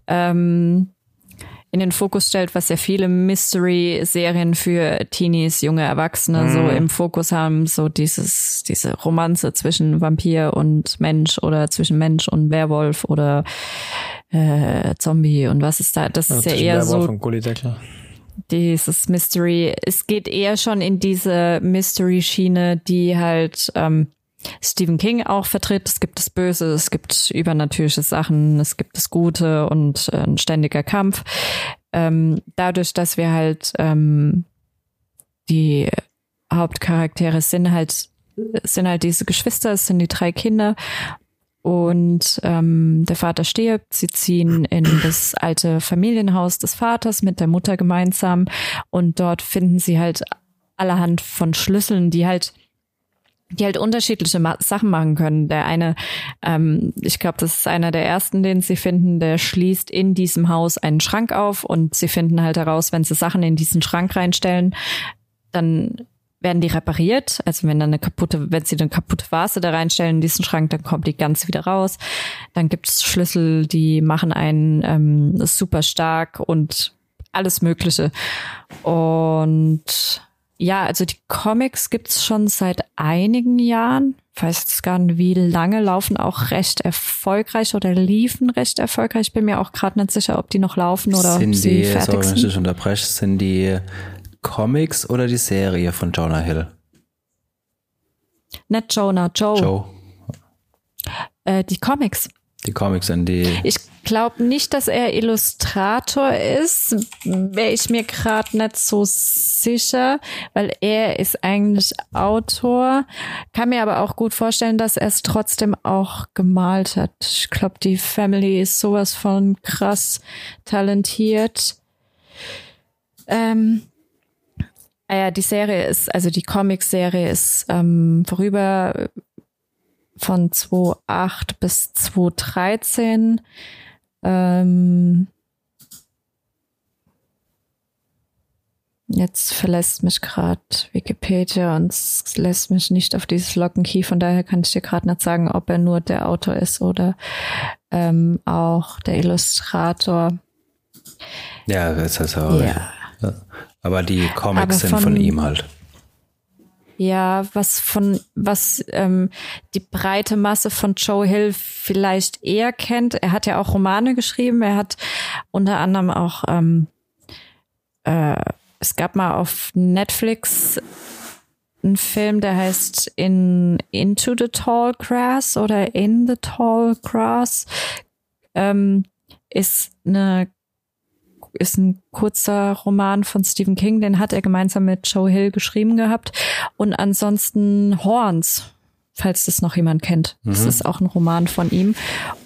ähm, in den Fokus stellt, was ja viele Mystery-Serien für Teenies, junge Erwachsene mm. so mhm. im Fokus haben, so dieses, diese Romanze zwischen Vampir und Mensch oder zwischen Mensch und Werwolf oder äh, Zombie und was ist da, das ja, ist ja eher Werwolf so. Dieses Mystery. Es geht eher schon in diese Mystery-Schiene, die halt ähm, Stephen King auch vertritt. Es gibt das Böse, es gibt übernatürliche Sachen, es gibt das Gute und äh, ein ständiger Kampf. Ähm, dadurch, dass wir halt ähm, die Hauptcharaktere sind halt sind halt diese Geschwister, es sind die drei Kinder und ähm, der Vater stirbt. Sie ziehen in das alte Familienhaus des Vaters mit der Mutter gemeinsam und dort finden sie halt allerhand von Schlüsseln, die halt die halt unterschiedliche Ma Sachen machen können. Der eine, ähm, ich glaube, das ist einer der ersten, den sie finden, der schließt in diesem Haus einen Schrank auf und sie finden halt heraus, wenn sie Sachen in diesen Schrank reinstellen, dann werden die repariert. Also wenn dann eine kaputte, wenn sie eine kaputte Vase da reinstellen in diesen Schrank, dann kommt die ganz wieder raus. Dann gibt es Schlüssel, die machen einen ähm, super stark und alles Mögliche. Und ja, also die Comics gibt's schon seit einigen Jahren. Ich weiß jetzt gar nicht, wie lange laufen auch recht erfolgreich oder liefen recht erfolgreich. Ich bin mir auch gerade nicht sicher, ob die noch laufen oder sind ob sie die, fertig sorry, sind. Wenn ich unterbreche, sind die Comics oder die Serie von Jonah Hill? Nicht Jonah, Joe. Joe. Äh, die Comics. Die Comics sind die. Ich glaube nicht, dass er Illustrator ist. Wäre ich mir gerade nicht so sicher, weil er ist eigentlich Autor. Kann mir aber auch gut vorstellen, dass er es trotzdem auch gemalt hat. Ich glaube, die Family ist sowas von krass talentiert. Ähm, ja, die Serie ist, also die Comic-Serie ist ähm, vorüber von 2008 bis 2013. Ähm, jetzt verlässt mich gerade Wikipedia und es lässt mich nicht auf dieses Lockenkey. Von daher kann ich dir gerade nicht sagen, ob er nur der Autor ist oder ähm, auch der Illustrator. Ja, das ist auch. Ja. Aber die Comics Aber sind von ihm halt. Ja, was von, was ähm, die breite Masse von Joe Hill vielleicht eher kennt. Er hat ja auch Romane geschrieben. Er hat unter anderem auch, ähm, äh, es gab mal auf Netflix einen Film, der heißt In Into the Tall Grass oder In the Tall Grass. Ähm, ist eine ist ein kurzer Roman von Stephen King, den hat er gemeinsam mit Joe Hill geschrieben gehabt. Und ansonsten Horns, falls das noch jemand kennt. Mhm. Das ist auch ein Roman von ihm.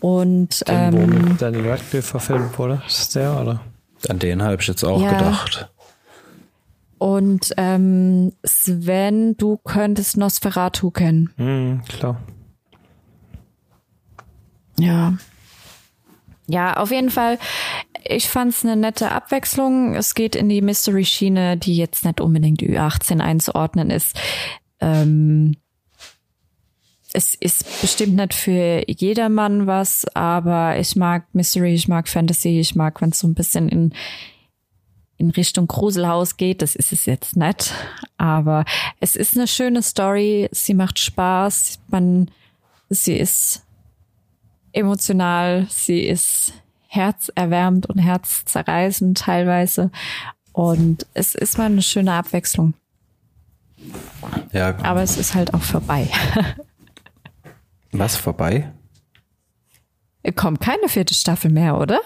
Und den, ähm, Daniel Radcliffe verfilmt wurde, ist der, oder? An den habe ich jetzt auch ja. gedacht. Und ähm, Sven, du könntest Nosferatu kennen. Mhm, klar. Ja. Ja, auf jeden Fall ich fand es eine nette Abwechslung. Es geht in die Mystery-Schiene, die jetzt nicht unbedingt Ü18 einzuordnen ist. Ähm, es ist bestimmt nicht für jedermann was, aber ich mag Mystery, ich mag Fantasy, ich mag, wenn es so ein bisschen in, in Richtung Gruselhaus geht. Das ist es jetzt nicht. Aber es ist eine schöne Story. Sie macht Spaß. Man, sie ist emotional. Sie ist herzerwärmend und herzzerreißend teilweise. Und es ist mal eine schöne Abwechslung. Ja. Aber es ist halt auch vorbei. Was vorbei? Kommt keine vierte Staffel mehr, oder?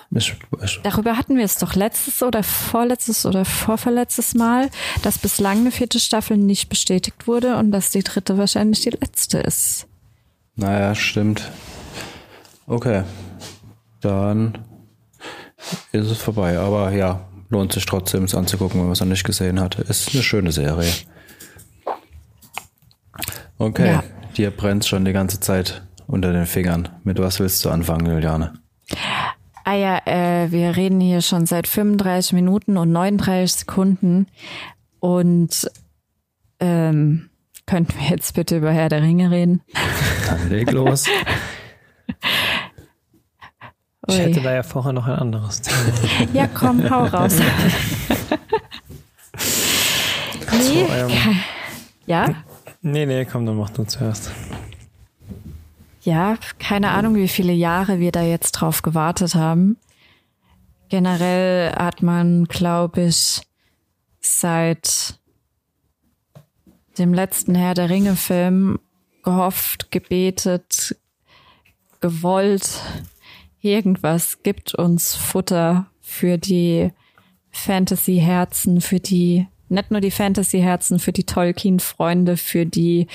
Darüber hatten wir es doch letztes oder vorletztes oder vorverletztes Mal, dass bislang eine vierte Staffel nicht bestätigt wurde und dass die dritte wahrscheinlich die letzte ist. Naja, stimmt. Okay. Dann ist es vorbei. Aber ja, lohnt sich trotzdem es anzugucken, wenn man es noch nicht gesehen hat. Ist eine schöne Serie. Okay, ja. dir brennt schon die ganze Zeit unter den Fingern. Mit was willst du anfangen, Juliane? Ah ja, äh, wir reden hier schon seit 35 Minuten und 39 Sekunden. Und ähm, könnten wir jetzt bitte über Herr der Ringe reden? Dann leg los. Ich hätte da ja vorher noch ein anderes Thema. Ja, komm, hau raus. nee, so, ähm, ja? Nee, nee, komm, dann mach du zuerst. Ja, keine Ahnung, wie viele Jahre wir da jetzt drauf gewartet haben. Generell hat man, glaube ich, seit dem letzten Herr der Ringe-Film gehofft, gebetet, gewollt, irgendwas gibt uns Futter für die Fantasy-Herzen, für die, nicht nur die Fantasy-Herzen, für die Tolkien-Freunde, für die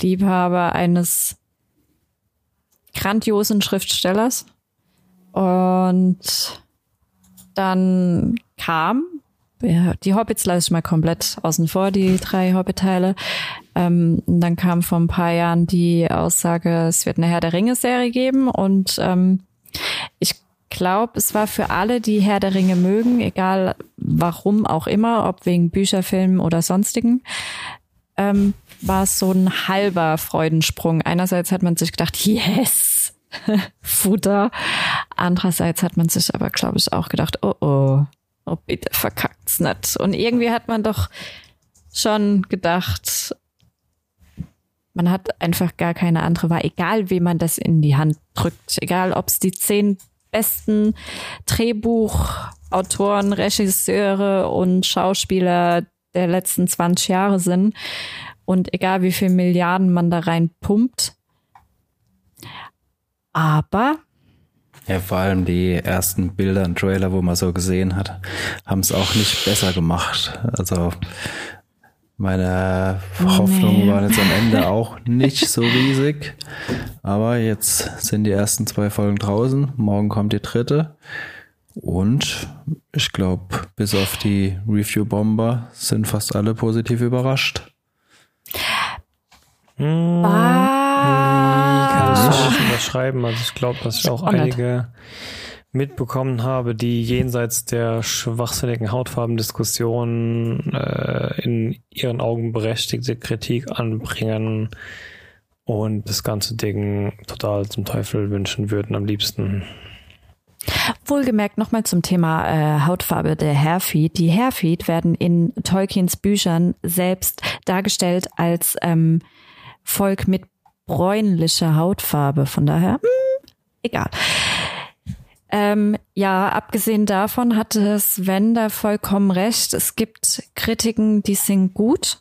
Liebhaber eines grandiosen Schriftstellers. Und dann kam die Hobbits lasse ich mal komplett außen vor, die drei Hobbit-Teile. Ähm, dann kam vor ein paar Jahren die Aussage, es wird eine Herr der Ringe-Serie geben und ähm, ich glaube, es war für alle, die Herr der Ringe mögen, egal warum auch immer, ob wegen Bücherfilmen oder sonstigen, ähm, war es so ein halber Freudensprung. Einerseits hat man sich gedacht, yes, Futter. Andererseits hat man sich aber, glaube ich, auch gedacht, oh oh, oh bitte verkackt's nicht. Und irgendwie hat man doch schon gedacht, man hat einfach gar keine andere Wahl, egal wem man das in die Hand drückt, egal ob es die zehn besten Drehbuchautoren, Regisseure und Schauspieler der letzten 20 Jahre sind und egal wie viel Milliarden man da rein pumpt. Aber ja, vor allem die ersten Bilder und Trailer, wo man so gesehen hat, haben es auch nicht besser gemacht. Also meine Hoffnungen nee. waren jetzt am Ende auch nicht so riesig. Aber jetzt sind die ersten zwei Folgen draußen. Morgen kommt die dritte. Und ich glaube, bis auf die Review-Bomber sind fast alle positiv überrascht. Hm, kann ich so nicht unterschreiben. Also ich glaube, dass ich auch einige mitbekommen habe, die jenseits der schwachsinnigen Hautfarbendiskussion äh, in ihren Augen berechtigte Kritik anbringen und das ganze Ding total zum Teufel wünschen würden am liebsten. Wohlgemerkt nochmal zum Thema äh, Hautfarbe der Hairfeed. Die Hairfeed werden in Tolkiens Büchern selbst dargestellt als ähm, Volk mit bräunlicher Hautfarbe. Von daher, mh, hm, egal. Ähm, ja, abgesehen davon hatte Sven da vollkommen recht. Es gibt Kritiken, die sind gut.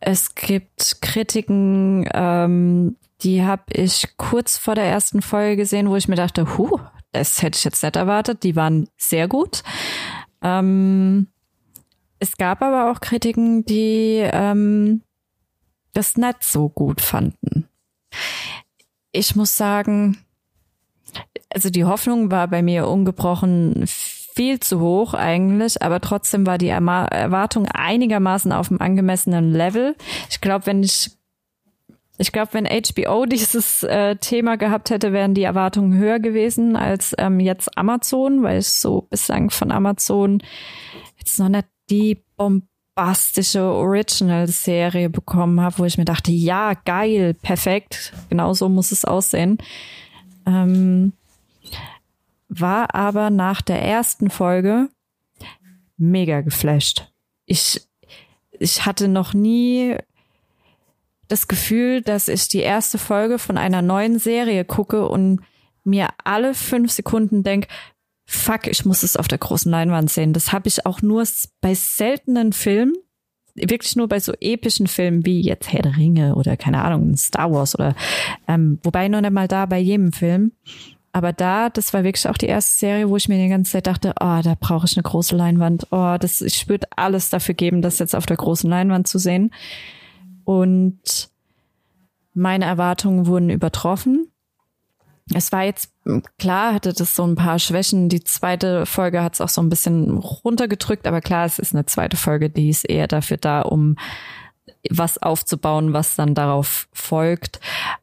Es gibt Kritiken, ähm, die habe ich kurz vor der ersten Folge gesehen, wo ich mir dachte, huh, das hätte ich jetzt nicht erwartet. Die waren sehr gut. Ähm, es gab aber auch Kritiken, die ähm, das nicht so gut fanden. Ich muss sagen, also die Hoffnung war bei mir ungebrochen viel zu hoch eigentlich, aber trotzdem war die Erwartung einigermaßen auf einem angemessenen Level. Ich glaube, wenn ich ich glaube, wenn HBO dieses äh, Thema gehabt hätte, wären die Erwartungen höher gewesen als ähm, jetzt Amazon, weil ich so bislang von Amazon jetzt noch nicht die bombastische Original-Serie bekommen habe, wo ich mir dachte, ja, geil, perfekt, genau so muss es aussehen. Ähm, war aber nach der ersten Folge mega geflasht. Ich, ich hatte noch nie das Gefühl, dass ich die erste Folge von einer neuen Serie gucke und mir alle fünf Sekunden denk, fuck, ich muss es auf der großen Leinwand sehen. Das habe ich auch nur bei seltenen Filmen, wirklich nur bei so epischen Filmen wie jetzt Herr der Ringe oder keine Ahnung, Star Wars oder ähm, wobei noch nicht mal da bei jedem Film. Aber da, das war wirklich auch die erste Serie, wo ich mir die ganze Zeit dachte, oh, da brauche ich eine große Leinwand. Oh, das, ich würde alles dafür geben, das jetzt auf der großen Leinwand zu sehen. Und meine Erwartungen wurden übertroffen. Es war jetzt klar, hatte das so ein paar Schwächen. Die zweite Folge hat es auch so ein bisschen runtergedrückt, aber klar, es ist eine zweite Folge, die ist eher dafür da, um was aufzubauen, was dann darauf folgt.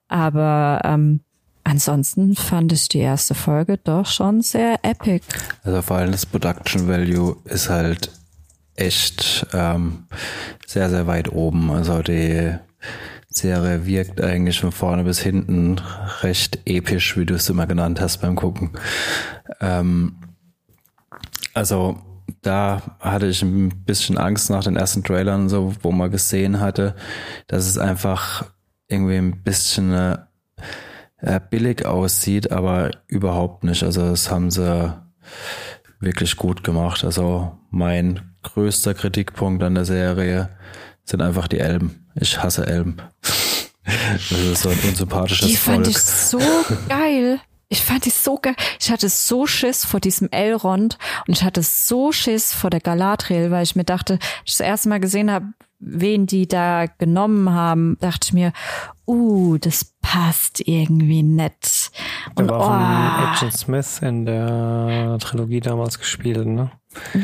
Aber ähm, Ansonsten fand ich die erste Folge doch schon sehr epic. Also vor allem das Production Value ist halt echt ähm, sehr, sehr weit oben. Also die Serie wirkt eigentlich von vorne bis hinten recht episch, wie du es immer genannt hast beim Gucken. Ähm, also da hatte ich ein bisschen Angst nach den ersten Trailern, so wo man gesehen hatte, dass es einfach irgendwie ein bisschen eine äh, billig aussieht, aber überhaupt nicht. Also das haben sie wirklich gut gemacht. Also mein größter Kritikpunkt an der Serie sind einfach die Elben. Ich hasse Elben. Das ist so ein unsympathisches Die Volk. fand ich so geil. Ich fand die so geil. Ich hatte so Schiss vor diesem Elrond und ich hatte so Schiss vor der Galadriel, weil ich mir dachte, ich das erste Mal gesehen habe, wen die da genommen haben, dachte ich mir, uh, das passt irgendwie nett. Und der war oh, von Agent Smith in der Trilogie damals gespielt, ne?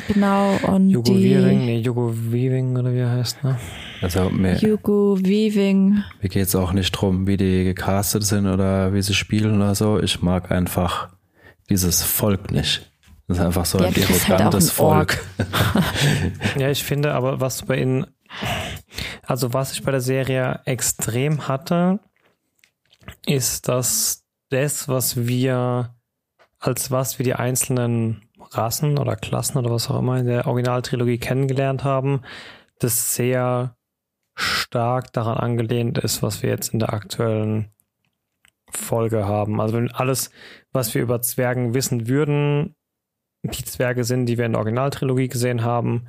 Genau, und Hugo die Weaving, nee, Hugo Weaving oder wie er heißt, ne? Also mir, Hugo Weaving. mir geht's auch nicht drum, wie die gecastet sind oder wie sie spielen oder so. Ich mag einfach dieses Volk nicht. Das ist einfach so Ja, ein halt arrogantes ein Volk. Ja, ich finde aber, was bei ihnen, also was ich bei der Serie extrem hatte, ist, dass das, was wir, als was wir die einzelnen Rassen oder Klassen oder was auch immer in der Originaltrilogie kennengelernt haben, das sehr stark daran angelehnt ist, was wir jetzt in der aktuellen Folge haben. Also wenn alles, was wir über Zwergen wissen würden, die Zwerge sind, die wir in der Originaltrilogie gesehen haben,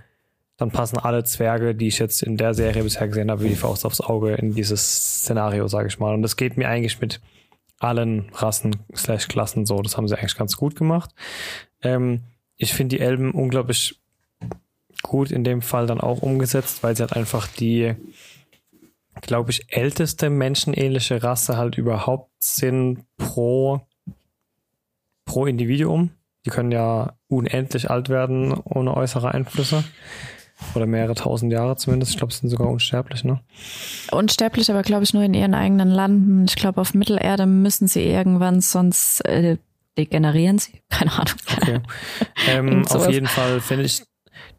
dann passen alle Zwerge, die ich jetzt in der Serie bisher gesehen habe, wie die Faust aufs Auge in dieses Szenario, sage ich mal. Und das geht mir eigentlich mit allen Rassen slash Klassen so. Das haben sie eigentlich ganz gut gemacht. Ähm, ich finde die Elben unglaublich gut in dem Fall dann auch umgesetzt, weil sie halt einfach die, glaube ich, älteste menschenähnliche Rasse halt überhaupt sind pro, pro Individuum. Die können ja unendlich alt werden ohne äußere Einflüsse. Oder mehrere tausend Jahre zumindest. Ich glaube, sie sind sogar unsterblich, ne? Unsterblich, aber glaube ich nur in ihren eigenen Landen. Ich glaube, auf Mittelerde müssen sie irgendwann, sonst äh, degenerieren sie. Keine Ahnung. Okay. ähm, auf jeden Fall finde ich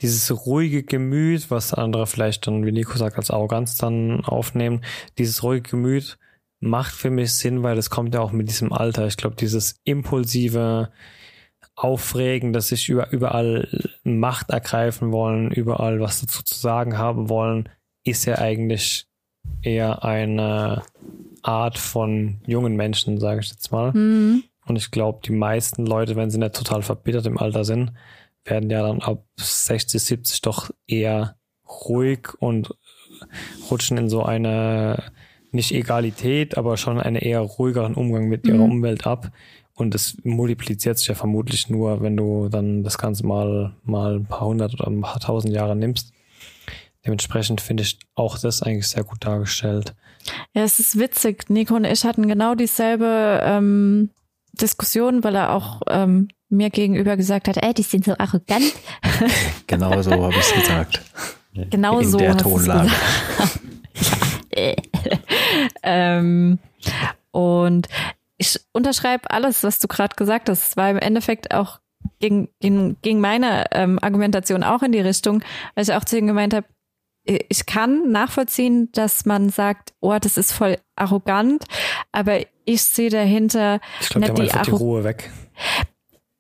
dieses ruhige Gemüt, was andere vielleicht dann, wie Nico sagt, als Arroganz dann aufnehmen, dieses ruhige Gemüt macht für mich Sinn, weil es kommt ja auch mit diesem Alter. Ich glaube, dieses impulsive, aufregen, dass sich über, überall Macht ergreifen wollen, überall was dazu zu sagen haben wollen, ist ja eigentlich eher eine Art von jungen Menschen, sage ich jetzt mal. Mhm. Und ich glaube, die meisten Leute, wenn sie nicht total verbittert im Alter sind, werden ja dann ab 60, 70 doch eher ruhig und rutschen in so eine nicht Egalität, aber schon einen eher ruhigeren Umgang mit ihrer Mhm. Umwelt ab. Und es multipliziert sich ja vermutlich nur, wenn du dann das Ganze mal, mal ein paar hundert oder ein paar tausend Jahre nimmst. Dementsprechend finde ich auch das eigentlich sehr gut dargestellt. Ja, es ist witzig. Nico und ich hatten genau dieselbe ähm, Diskussion, weil er auch ähm, mir gegenüber gesagt hat, ey, die sind so arrogant. Genau so habe ich es gesagt. Genau In so der hast du's Tonlage. ähm, und ich unterschreibe alles, was du gerade gesagt hast. Es war im Endeffekt auch gegen, gegen, gegen meine ähm, Argumentation auch in die Richtung, weil ich auch zu ihm gemeint habe, ich kann nachvollziehen, dass man sagt, oh, das ist voll arrogant, aber ich sehe dahinter Ich glaube, die nicht haben die Ruhe weg.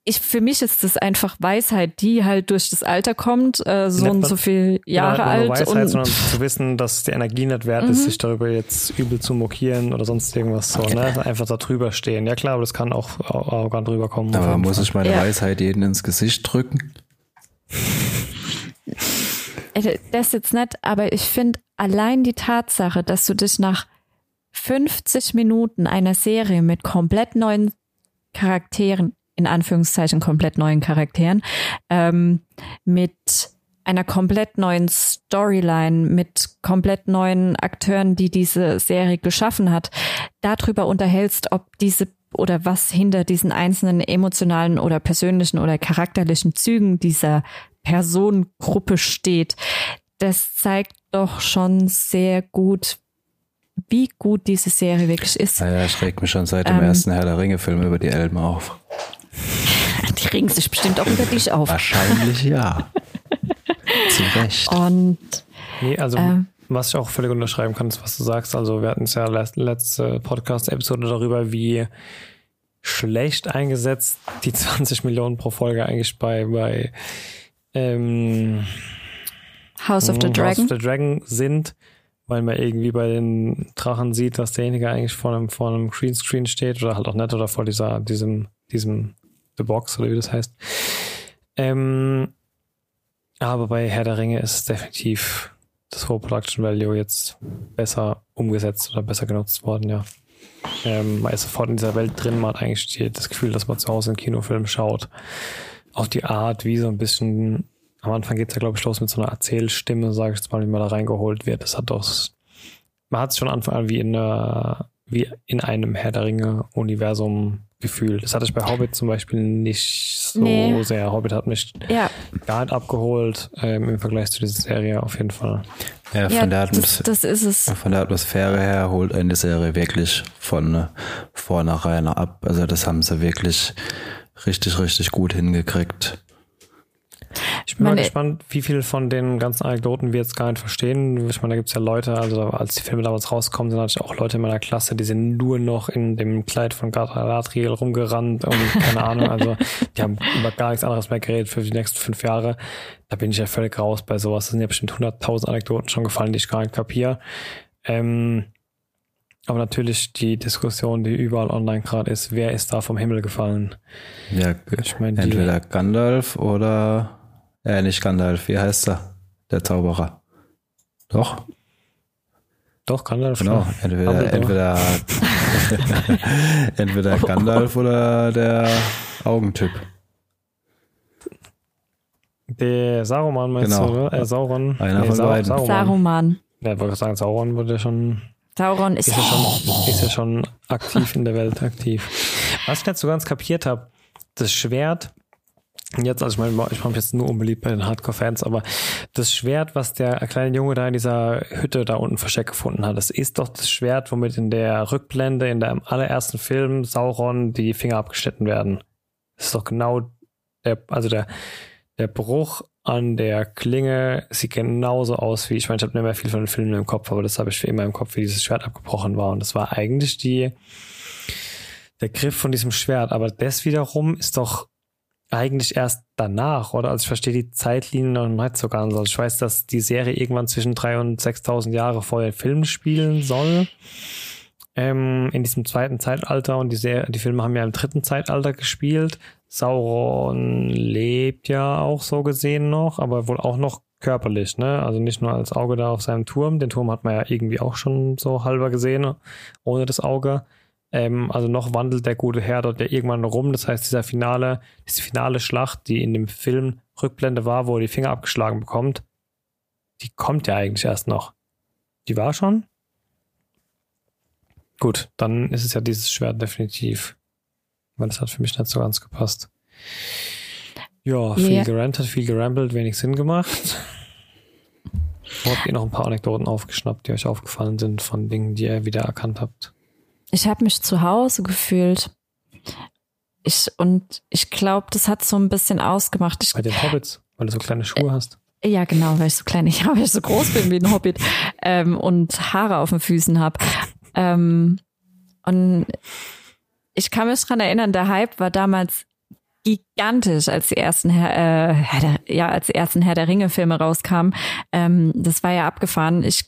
ich, für mich ist das einfach Weisheit, die halt durch das Alter kommt, äh, so und so viel Jahre Genau, nicht nur alt Weisheit, und sondern zu wissen, dass die Energie nicht wert ist, sich darüber jetzt übel zu mokieren oder sonst irgendwas so, ne? Einfach da drüber stehen. Ja klar, aber das kann auch arrogant rüberkommen. Aber muss ich meine Ja. Weisheit jeden ins Gesicht drücken? Äh, das jetzt nicht, aber ich finde allein die Tatsache, dass du dich nach 50 Minuten einer Serie mit komplett neuen Charakteren, in Anführungszeichen komplett neuen Charakteren, ähm, mit einer komplett neuen Storyline, mit komplett neuen Akteuren, die diese Serie geschaffen hat, darüber unterhältst, ob diese oder was hinter diesen einzelnen emotionalen oder persönlichen oder charakterlichen Zügen dieser Personengruppe steht, das zeigt doch schon sehr gut, wie gut diese Serie wirklich ist. Naja, ich reg mich schon seit dem Ähm. ersten Herr der Ringe-Film über die Elben auf. Die regen sich bestimmt auch über dich auf. Wahrscheinlich ja. Zu Recht. Und Nee, also Ähm. was ich auch völlig unterschreiben kann, ist, was du sagst. Also wir hatten es ja letzt- letzte Podcast-Episode darüber, wie schlecht eingesetzt die 20 Millionen pro Folge eigentlich bei, bei ähm, House of the House Dragon. of the Dragon sind, weil man irgendwie bei den Drachen sieht, dass derjenige eigentlich vor einem, vor einem Greenscreen steht oder halt auch nicht oder vor dieser, diesem, diesem The Box oder wie das heißt. Ähm, aber bei Herr der Ringe ist definitiv das hohe Production Value jetzt besser umgesetzt oder besser genutzt worden, ja. Ähm, man ist sofort in dieser Welt drin, man hat eigentlich die, das Gefühl, dass man zu Hause einen Kinofilm schaut. Auch die Art, wie so ein bisschen, am Anfang geht's ja, glaube ich, los mit so einer Erzählstimme, sage ich jetzt mal, wie man da reingeholt wird. Das hat doch, man hat es schon Anfang an wie in, einer, wie in einem Herr der Ringe-Universum gefühlt. Das hatte ich bei Hobbit zum Beispiel nicht so Nee. sehr. Hobbit hat mich Ja, gar nicht abgeholt ähm, im Vergleich zu dieser Serie auf jeden Fall. Ja, ja von, der das, Atmos das ist es. von der Atmosphäre her holt eine Serie wirklich von äh, vornherein ab. Also das haben sie wirklich richtig, richtig gut hingekriegt. Ich bin mal gespannt, wie viel von den ganzen Anekdoten wir jetzt gar nicht verstehen. Ich meine, da gibt's ja Leute, also als die Filme damals rauskommen, sind natürlich auch Leute in meiner Klasse, die sind nur noch in dem Kleid von Galadriel rumgerannt und keine Ahnung, also die haben über gar nichts anderes mehr geredet für die nächsten fünf Jahre. Da bin ich ja völlig raus bei sowas. Da sind ja bestimmt 100.000 Anekdoten schon gefallen, die ich gar nicht kapiere. Ähm, aber natürlich die Diskussion, die überall online gerade ist, wer ist da vom Himmel gefallen? Ja, Ich meine, die- entweder Gandalf oder äh, nicht Gandalf, wie heißt er? Der Zauberer. Doch, Doch, er genau. Entweder, entweder, entweder Gandalf oder der Augentyp. Der Saruman meinst Genau. du, oder? Äh, Sauron. Einer von beiden. Saruman. Saruman. Ja, ich wollte sagen, Sauron wurde schon, Sauron ist, ist ja schon, ist ja schon aktiv in der Welt aktiv. Was ich nicht so ganz kapiert habe, das Schwert Jetzt, also ich meine, ich mache mich jetzt nur unbeliebt bei den Hardcore-Fans, aber das Schwert, was der kleine Junge da in dieser Hütte da unten versteckt gefunden hat, das ist doch das Schwert, womit in der Rückblende in der allerersten Film Sauron die Finger abgeschnitten werden. Das ist doch genau der, also der, der Bruch an der Klinge sieht genauso aus wie, ich meine, ich habe nicht mehr viel von den Filmen im Kopf, aber das habe ich für immer im Kopf, wie dieses Schwert abgebrochen war. Und das war eigentlich die, der Griff von diesem Schwert. Aber das wiederum ist doch eigentlich erst danach, oder? Also ich verstehe die Zeitlinien noch nicht so ganz. Also ich weiß, dass die Serie irgendwann zwischen 3.000 und 6.000 Jahre vor den Film spielen soll. Ähm, in diesem zweiten Zeitalter und die, Serie, die Filme haben ja im dritten Zeitalter gespielt. Sauron lebt ja auch so gesehen noch, aber wohl auch noch körperlich, ne? Also nicht nur als Auge da auf seinem Turm. Den Turm hat man ja irgendwie auch schon so halber gesehen, ohne das Auge. Ähm, also noch wandelt der gute Herr dort ja irgendwann rum. Das heißt, dieser finale, diese finale Schlacht, die in dem Film Rückblende war, wo er die Finger abgeschlagen bekommt, die kommt ja eigentlich erst noch. Die war schon? Gut, dann ist es ja dieses Schwert definitiv. Weil das hat für mich nicht so ganz gepasst. Ja, viel yeah. gerantet, viel gerambelt, wenig Sinn gemacht. Habt ihr noch ein paar Anekdoten aufgeschnappt, die euch aufgefallen sind von Dingen, die ihr wieder erkannt habt? ich habe mich zu Hause gefühlt. Ich, und ich glaube, das hat so ein bisschen ausgemacht. Ich, Bei den Hobbits, weil du so kleine Schuhe äh, hast. Ja, genau, weil ich so klein, ja, weil ich so groß bin wie ein Hobbit ähm, und Haare auf den Füßen habe. Ähm, und ich kann mich dran erinnern, der Hype war damals gigantisch, als die ersten Herr, äh, ja, als die ersten Herr der Ringe Filme rauskamen. Ähm, das war ja abgefahren. Ich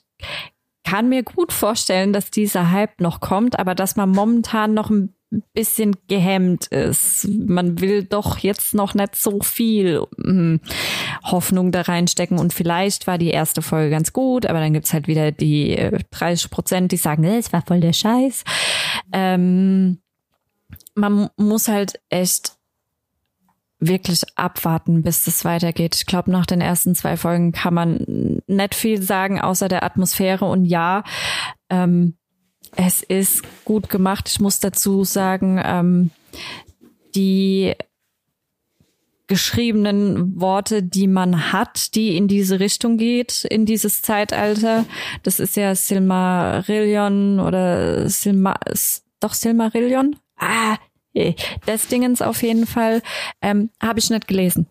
kann mir gut vorstellen, dass dieser Hype noch kommt, aber dass man momentan noch ein bisschen gehemmt ist. Man will doch jetzt noch nicht so viel hm, Hoffnung da reinstecken und vielleicht war die erste Folge ganz gut, aber dann gibt's halt wieder die 30 äh, Prozent, die sagen, es war voll der Scheiß. Ähm, man muss halt echt wirklich abwarten, bis das weitergeht. Ich glaube, nach den ersten zwei Folgen kann man nicht viel sagen, außer der Atmosphäre. Und ja, ähm, es ist gut gemacht. Ich muss dazu sagen, ähm, die geschriebenen Worte, die man hat, die in diese Richtung geht, in dieses Zeitalter. Das ist ja Silmarillion oder Silma, doch Silmarillion? Ah, des Dingens auf jeden Fall ähm, habe ich nicht gelesen.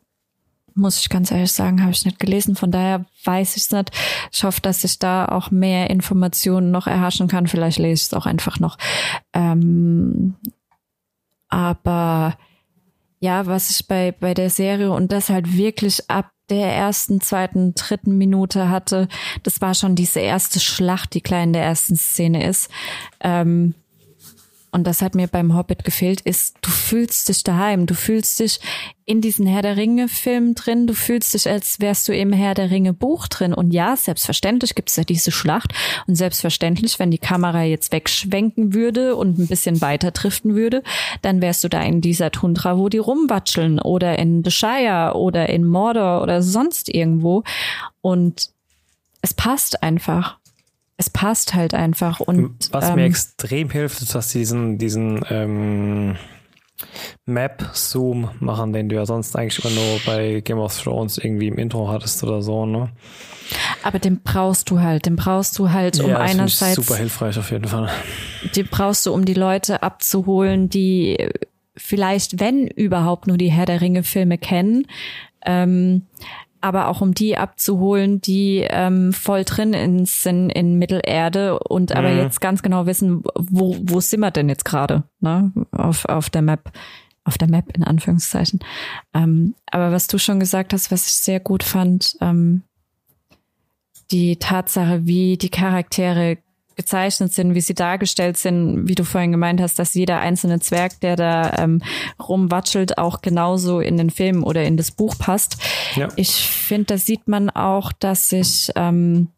Muss ich ganz ehrlich sagen, habe ich nicht gelesen. Von daher weiß ich es nicht. Ich hoffe, dass ich da auch mehr Informationen noch erhaschen kann. Vielleicht lese ich es auch einfach noch. Ähm, aber ja, was ich bei, bei der Serie und das halt wirklich ab der ersten, zweiten, dritten Minute hatte, das war schon diese erste Schlacht, die gleich in der ersten Szene ist. Ähm, und das hat mir beim Hobbit gefehlt, ist, du fühlst dich daheim, du fühlst dich in diesen Herr der Ringe Film drin, du fühlst dich, als wärst du im Herr der Ringe Buch drin. Und ja, selbstverständlich gibt es ja diese Schlacht. Und selbstverständlich, wenn die Kamera jetzt wegschwenken würde und ein bisschen weiter driften würde, dann wärst du da in dieser Tundra, wo die rumwatscheln oder in The Shire oder in Mordor oder sonst irgendwo. Und es passt einfach es passt halt einfach. Und was ähm, mir extrem hilft, ist, dass diesen, diesen ähm, Map-Zoom machen, den du ja sonst eigentlich immer nur bei Game of Thrones irgendwie im Intro hattest oder so, ne? Aber den brauchst du halt, den brauchst du halt, um ja, einerseits. Super hilfreich auf jeden Fall. Den brauchst du, um die Leute abzuholen, die vielleicht, wenn überhaupt, nur die Herr der Ringe-Filme kennen. Ähm, aber auch um die abzuholen, die ähm, voll drin sind in Mittelerde und mhm. aber jetzt ganz genau wissen, wo, wo sind wir denn jetzt gerade, ne? Auf, auf der Map, auf der Map in Anführungszeichen. Ähm, aber was du schon gesagt hast, was ich sehr gut fand, ähm, die Tatsache, wie die Charaktere gezeichnet sind, wie sie dargestellt sind, wie du vorhin gemeint hast, dass jeder einzelne Zwerg, der da ähm, rumwatschelt, auch genauso in den Film oder in das Buch passt. Ja. Ich finde, da sieht man auch, dass sich ähm,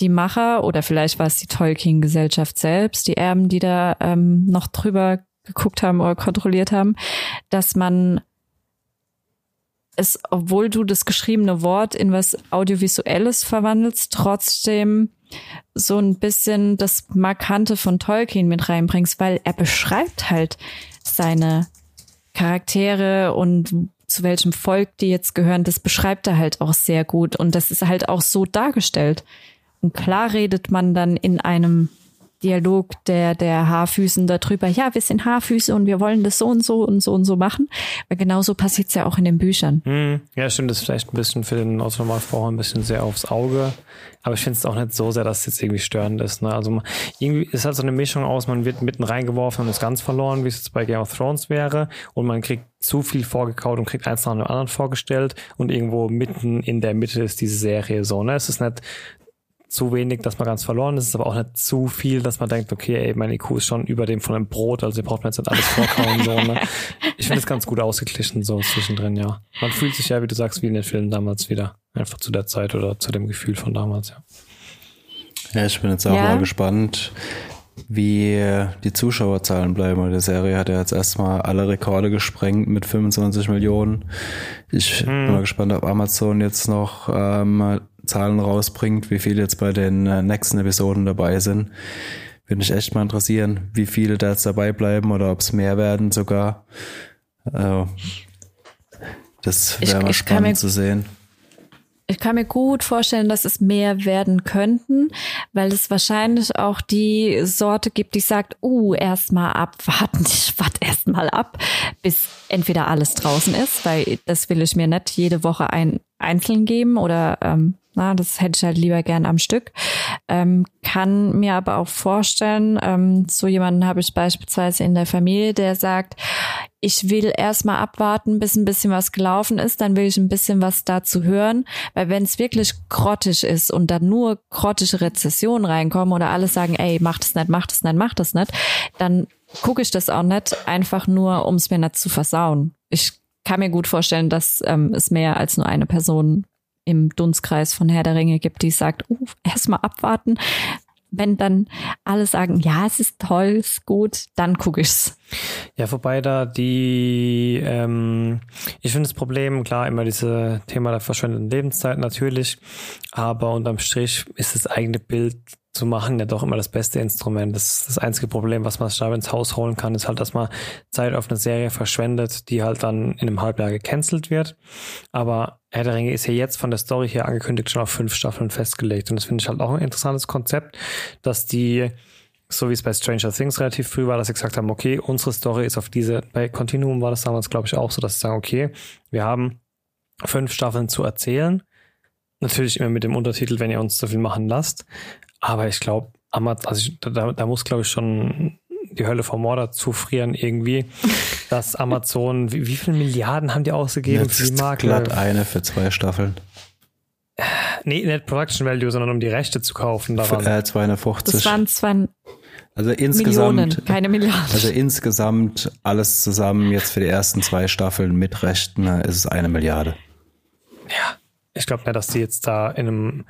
die Macher oder vielleicht war es die Tolkien-Gesellschaft selbst, die Erben, die da ähm, noch drüber geguckt haben oder kontrolliert haben, dass man es, obwohl du das geschriebene Wort in was Audiovisuelles verwandelst, trotzdem so ein bisschen das Markante von Tolkien mit reinbringst, weil er beschreibt halt seine Charaktere und zu welchem Volk die jetzt gehören, das beschreibt er halt auch sehr gut. Und das ist halt auch so dargestellt. Und klar redet man dann in einem Dialog der, der Haarfüßen darüber, ja, wir sind Haarfüße und wir wollen das so und so und so und so machen. Weil genauso passiert es ja auch in den Büchern. Hm, ja, stimmt, das ist vielleicht ein bisschen für den Autonormalverbraucher ein bisschen sehr aufs Auge. Aber ich finde es auch nicht so sehr, dass es jetzt irgendwie störend ist. Ne? Also irgendwie ist halt so eine Mischung aus, man wird mitten reingeworfen und ist ganz verloren, wie es jetzt bei Game of Thrones wäre. Und man kriegt zu viel vorgekaut und kriegt eins nach dem anderen vorgestellt. Und irgendwo mitten in der Mitte ist diese Serie so. Ne? Es ist nicht zu wenig, dass man ganz verloren ist, ist aber auch nicht zu viel, dass man denkt, okay, ey, mein IQ ist schon über dem von einem Brot, also ihr braucht mir jetzt nicht alles vorkauen, so, ne? Ich finde es ganz gut ausgeglichen, so zwischendrin, ja. Man fühlt sich ja, wie du sagst, wie in den Filmen damals wieder. Einfach zu der Zeit oder zu dem Gefühl von damals, ja. Ja, ich bin jetzt auch ja. mal gespannt, wie die Zuschauerzahlen bleiben. Die Serie hat ja jetzt erstmal alle Rekorde gesprengt mit 25 Millionen. Ich hm. bin mal gespannt, ob Amazon jetzt noch ähm, Zahlen rausbringt, wie viele jetzt bei den äh, nächsten Episoden dabei sind. Würde mich echt mal interessieren, wie viele da jetzt dabei bleiben oder ob es mehr werden sogar. Also, das wäre mal spannend mir, zu sehen. Ich kann mir gut vorstellen, dass es mehr werden könnten, weil es wahrscheinlich auch die Sorte gibt, die sagt, uh, erstmal abwarten, ich warte erstmal ab, bis entweder alles draußen ist, weil das will ich mir nicht jede Woche ein einzeln geben oder ähm, na, das hätte ich halt lieber gern am Stück. Ähm, kann mir aber auch vorstellen, ähm, so jemanden habe ich beispielsweise in der Familie, der sagt, ich will erstmal abwarten, bis ein bisschen was gelaufen ist, dann will ich ein bisschen was dazu hören, weil wenn es wirklich grottig ist und dann nur grottige Rezessionen reinkommen oder alle sagen, ey, mach das nicht, mach das nicht, mach das nicht, dann gucke ich das auch nicht, einfach nur, um es mir nicht zu versauen. Ich kann mir gut vorstellen, dass ähm, es mehr als nur eine Person im Dunstkreis von Herr der Ringe gibt, die sagt, uh, erstmal abwarten. Wenn dann alle sagen, ja, es ist toll, ist gut, dann gucke ich's. Ja, wobei da die, ähm, ich finde das Problem, klar, immer diese Thema der verschwendeten Lebenszeit natürlich, aber unterm Strich ist das eigene Bild zu machen ja doch immer das beste Instrument. Das, das einzige Problem, was man da ins Haus holen kann, ist halt, dass man Zeit auf eine Serie verschwendet, die halt dann in einem Halbjahr gecancelt wird. Aber Herr der Ringe ist ja jetzt von der Story her angekündigt schon auf fünf Staffeln festgelegt. Und das finde ich halt auch ein interessantes Konzept, dass die so wie es bei Stranger Things relativ früh war, dass sie gesagt haben, okay, unsere Story ist auf diese, bei Continuum war das damals, glaube ich, auch so, dass sie sagen, okay, wir haben fünf Staffeln zu erzählen. Natürlich immer mit dem Untertitel, wenn ihr uns so viel machen lasst. Aber ich glaube, also da, da muss, glaube ich, schon die Hölle vom Mordor zufrieren irgendwie, dass Amazon, wie, wie viele Milliarden haben die ausgegeben Jetzt für die Marke? glatt eine für zwei Staffeln. Nee, nicht Production Value, sondern um die Rechte zu kaufen daran. Für, äh, 250. Das waren zwei also insgesamt, Millionen, keine Milliarden. Also insgesamt alles zusammen jetzt für die ersten zwei Staffeln mit Rechten ist es eine Milliarde. Ja, ich glaube nicht, dass die jetzt da in einem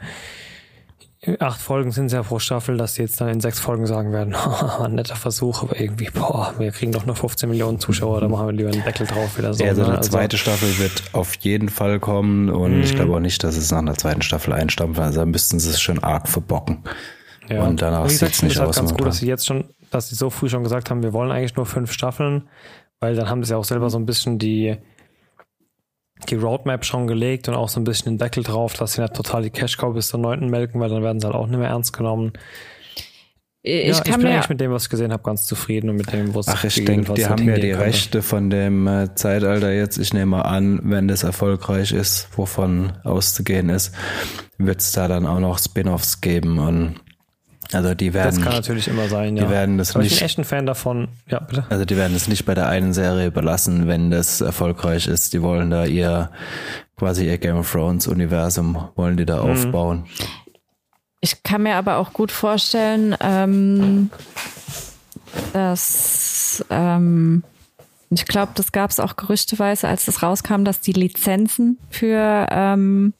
acht Folgen sind es ja pro Staffel, dass die jetzt dann in sechs Folgen sagen werden, ein netter Versuch, aber irgendwie, boah, wir kriegen doch nur 15 Millionen Zuschauer, da machen wir lieber einen Deckel drauf wieder so. Ja, also eine also, zweite Staffel wird auf jeden Fall kommen und mm. ich mhm. glaube auch nicht, dass es nach einer zweiten Staffel einstampfen, also da müssten sie es schon arg verbocken. Ja. Und danach sieht es nicht aus. Halt ganz gut, dass sie jetzt schon, dass sie so früh schon gesagt haben, wir wollen eigentlich nur fünf Staffeln, weil dann haben sie auch selber so ein bisschen die, die Roadmap schon gelegt und auch so ein bisschen den Deckel drauf, dass sie nicht total die Cash-Cow bis zur neunten melken, weil dann werden sie halt auch nicht mehr ernst genommen. Ich, ja, ich bin eigentlich mit dem, was ich gesehen habe, ganz zufrieden und mit dem, was Ach, ich denke, die haben ja die könnte. Rechte von dem äh, Zeitalter jetzt. Ich nehme an, wenn das erfolgreich ist, wovon auszugehen ist, wird es da dann auch noch Spin-offs geben und also die werden. Das kann natürlich immer sein, ja. Die werden das Aber nicht. Ich bin echt ein Fan davon. Ja, bitte. Also die werden es nicht bei der einen Serie belassen, wenn das erfolgreich ist. Die wollen da ihr quasi ihr Game of Thrones Universum wollen die da mhm. aufbauen. Ich kann mir aber auch gut vorstellen, ähm, dass ähm, ich glaube, das gab es auch gerüchteweise, als das rauskam, dass die Lizenzen für ähm,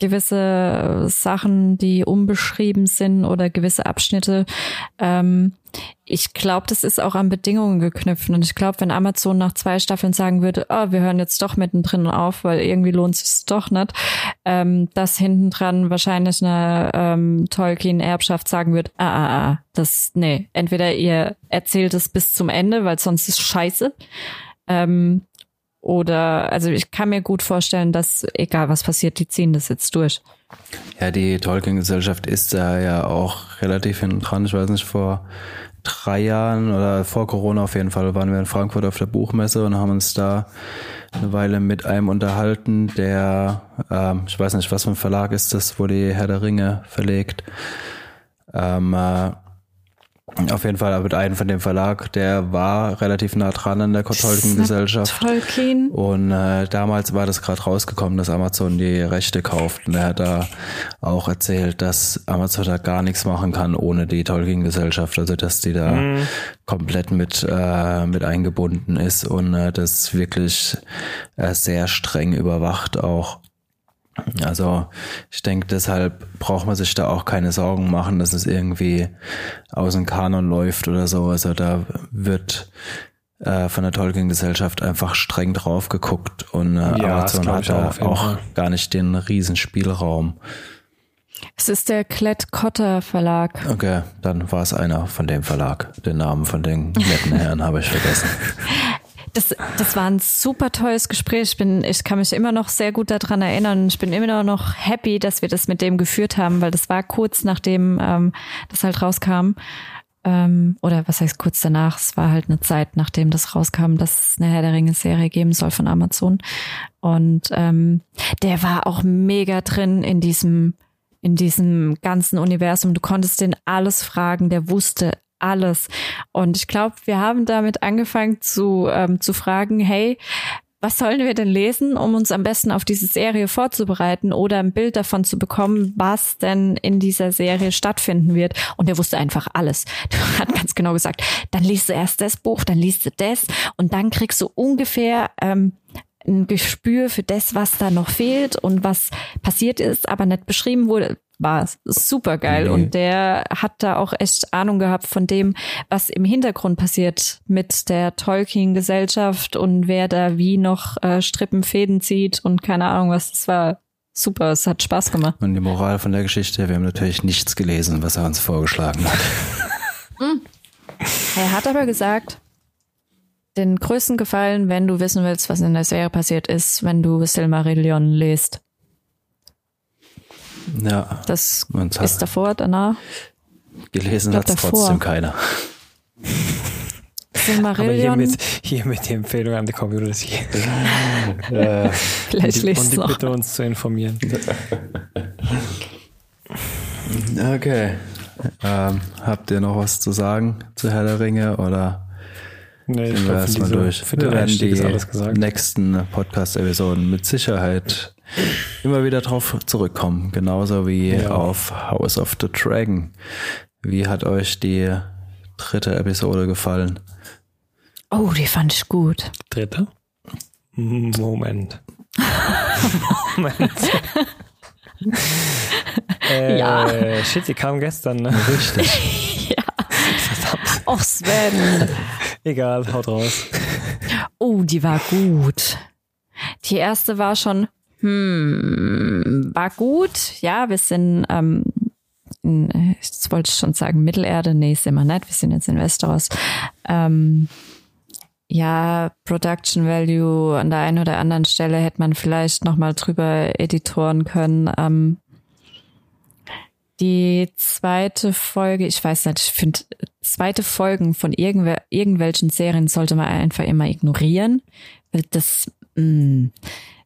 gewisse Sachen, die unbeschrieben sind oder gewisse Abschnitte. Ähm, ich glaube, das ist auch an Bedingungen geknüpft. Und ich glaube, wenn Amazon nach zwei Staffeln sagen würde, oh, wir hören jetzt doch mittendrin auf, weil irgendwie lohnt es doch nicht, ähm, dass hinten dran wahrscheinlich eine ähm, Tolkien-Erbschaft sagen wird, ah, ah, ah, das, nee, entweder ihr erzählt es bis zum Ende, weil sonst ist scheiße. Ähm, Oder, also ich kann mir gut vorstellen, dass egal was passiert, die ziehen das jetzt durch. Ja, die Tolkien-Gesellschaft ist da ja auch relativ hinten dran. Ich weiß nicht, vor drei Jahren oder vor Corona auf jeden Fall waren wir in Frankfurt auf der Buchmesse und haben uns da eine Weile mit einem unterhalten, der, ähm, ich weiß nicht, was für ein Verlag ist das, wo die Herr der Ringe verlegt. Ähm, äh, auf jeden Fall mit einem von dem Verlag, der war relativ nah dran an der Tolkien-Gesellschaft. Tolkien. Und äh, damals war das gerade rausgekommen, dass Amazon die Rechte kauft. Und er hat da auch erzählt, dass Amazon da gar nichts machen kann ohne die Tolkien-Gesellschaft. Also dass die da mhm. komplett mit, äh, mit eingebunden ist und äh, das wirklich äh, sehr streng überwacht auch. Also ich denke, deshalb braucht man sich da auch keine Sorgen machen, dass es irgendwie aus dem Kanon läuft oder so. Also da wird äh, von der Tolkien-Gesellschaft einfach streng drauf geguckt und äh, ja, Amazon hat da auch, auch gar nicht den Riesenspielraum. Es ist der Klett-Cotta Verlag. Okay, dann war es einer von dem Verlag. Den Namen von den netten Herren habe ich vergessen. Das, das war ein super tolles Gespräch. Ich, bin, ich kann mich immer noch sehr gut daran erinnern. Ich bin immer noch happy, dass wir das mit dem geführt haben, weil das war kurz nachdem ähm, das halt rauskam. Ähm, oder was heißt kurz danach? Es war halt eine Zeit, nachdem das rauskam, dass es eine Herr der Ringe-Serie geben soll von Amazon. Und ähm, der war auch mega drin in diesem in diesem ganzen Universum. Du konntest den alles fragen, der wusste alles. Und ich glaube, wir haben damit angefangen zu, ähm, zu fragen, hey, was sollen wir denn lesen, um uns am besten auf diese Serie vorzubereiten oder ein Bild davon zu bekommen, was denn in dieser Serie stattfinden wird? Und er wusste einfach alles. Er hat ganz genau gesagt, dann liest du erst das Buch, dann liest du das und dann kriegst du ungefähr ähm, ein Gespür für das, was da noch fehlt und was passiert ist, aber nicht beschrieben wurde war super geil nee. und der hat da auch echt Ahnung gehabt von dem, was im Hintergrund passiert mit der Tolkien-Gesellschaft und wer da wie noch äh, Strippenfäden zieht und keine Ahnung was. Das war super, es hat Spaß gemacht. Und die Moral von der Geschichte, wir haben natürlich nichts gelesen, was er uns vorgeschlagen hat. Hm. er hat aber gesagt, den größten Gefallen, wenn du wissen willst, was in der Serie passiert ist, wenn du Silmarillion liest. Ja. Das ist davor, danach. Gelesen hat es trotzdem keiner. Silmarillion. Aber hier mit, hier mit die Empfehlung an die Community. äh, Vielleicht und die, und die bitte uns zu informieren. okay. Ähm, habt ihr noch was zu sagen zu Herr der Ringe oder nee, ich wir erstmal durch? Wir werden die nächsten Podcast-Episoden mit Sicherheit immer wieder drauf zurückkommen, genauso wie ja. auf House of the Dragon. Wie hat euch die dritte Episode gefallen? Oh, die fand ich gut. Dritte? Moment. Moment. äh, ja. Shit, die kam gestern, ne? Richtig. ja. Verdammt. Och, Sven. Egal, haut raus. Oh, die war gut. Die erste war schon hm, war gut. Ja, wir sind, ähm, in, jetzt wollte ich schon sagen, Mittelerde. Nee, sind wir nicht. Wir sind jetzt in Westeros. Ähm, ja, Production Value an der einen oder anderen Stelle hätte man vielleicht nochmal drüber editoren können. Ähm, die zweite Folge, ich weiß nicht, ich finde, zweite Folgen von irgendwel irgendwelchen Serien sollte man einfach immer ignorieren. Das, mh, hm,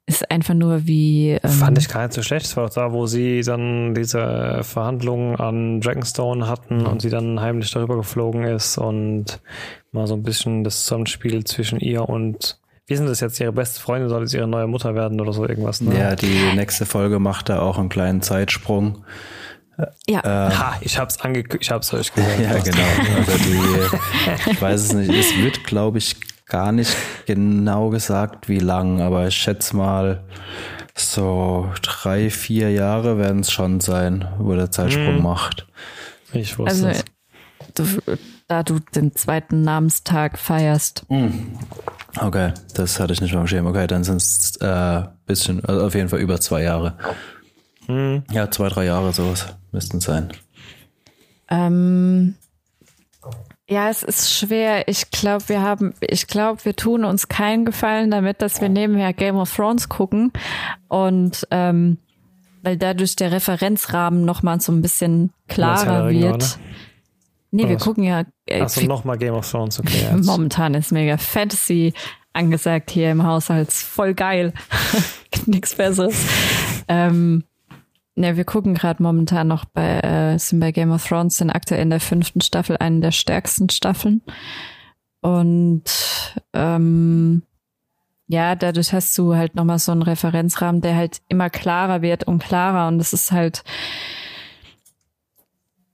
ist einfach nur wie. Ähm Fand ich gar nicht so schlecht. Es war auch da, wo sie dann diese Verhandlungen an Dragonstone hatten mhm. und sie dann heimlich darüber geflogen ist und mal so ein bisschen das Zusammenspiel zwischen ihr und wie sind das jetzt? Ihre beste Freundin soll jetzt ihre neue Mutter werden oder so irgendwas? Ne? Ja, die nächste Folge macht da auch einen kleinen Zeitsprung. Ja. Ähm, ha, ich hab's ange ich hab's euch gesagt. ja, genau. Also die, ich weiß es nicht. Es wird, glaube ich, gar nicht genau gesagt, wie lang, aber ich schätze mal, so drei, vier Jahre werden es schon sein, wo der Zeitsprung hm. macht. Ich wusste also, es. Du, da du den zweiten Namenstag feierst. Hm. Okay, das hatte ich nicht mal im Schirm. Okay, dann sind es äh, bisschen, also auf jeden Fall über zwei Jahre. Hm. Ja, zwei, drei Jahre sowas müssten es sein. Ähm, Ja, es ist schwer. Ich glaube, wir haben, ich glaube, wir tun uns keinen Gefallen damit, dass wir nebenher Game of Thrones gucken und ähm, weil dadurch der Referenzrahmen noch mal so ein bisschen klarer wird. Oder? Nee, wir gucken ja. Äh, Achso, nochmal Game of Thrones, okay. Jetzt. Momentan ist mega Fantasy angesagt hier im Haushalt. Voll geil. Nichts Besseres. ähm, ne, wir gucken gerade momentan noch bei, äh, sind bei Game of Thrones, sind aktuell in der fünften Staffel, eine der stärksten Staffeln. Und ähm, ja, dadurch hast du halt nochmal so einen Referenzrahmen, der halt immer klarer wird und klarer. Und es ist halt,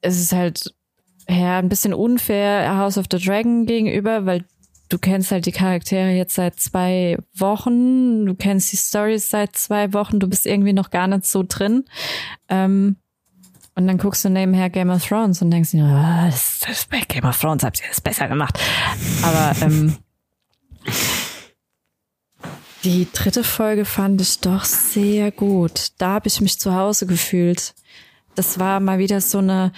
es ist halt ja ein bisschen unfair House of the Dragon gegenüber, weil du kennst halt die Charaktere jetzt seit zwei Wochen, du kennst die Stories seit zwei Wochen, du bist irgendwie noch gar nicht so drin. Ähm, und dann guckst du nebenher Game of Thrones und denkst dir, oh, das, das, bei Game of Thrones habt ihr das besser gemacht. Aber ähm, die dritte Folge fand ich doch sehr gut. Da habe ich mich zu Hause gefühlt. Das war mal wieder so eine,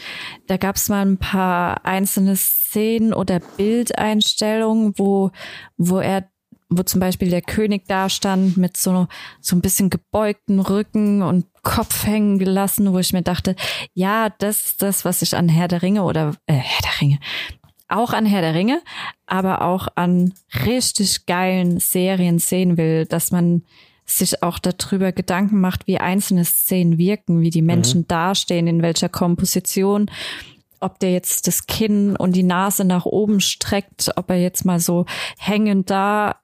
da gab es mal ein paar einzelne Szenen oder Bildeinstellungen, wo, wo er, wo zum Beispiel der König da stand mit so, so ein bisschen gebeugten Rücken und Kopf hängen gelassen, wo ich mir dachte, ja, das ist das, was ich an Herr der Ringe oder äh, Herr der Ringe, auch an Herr der Ringe, aber auch an richtig geilen Serien sehen will, dass man sich auch darüber Gedanken macht, wie einzelne Szenen wirken, wie die Menschen mhm. dastehen, in welcher Komposition, ob der jetzt das Kinn und die Nase nach oben streckt, ob er jetzt mal so hängend da,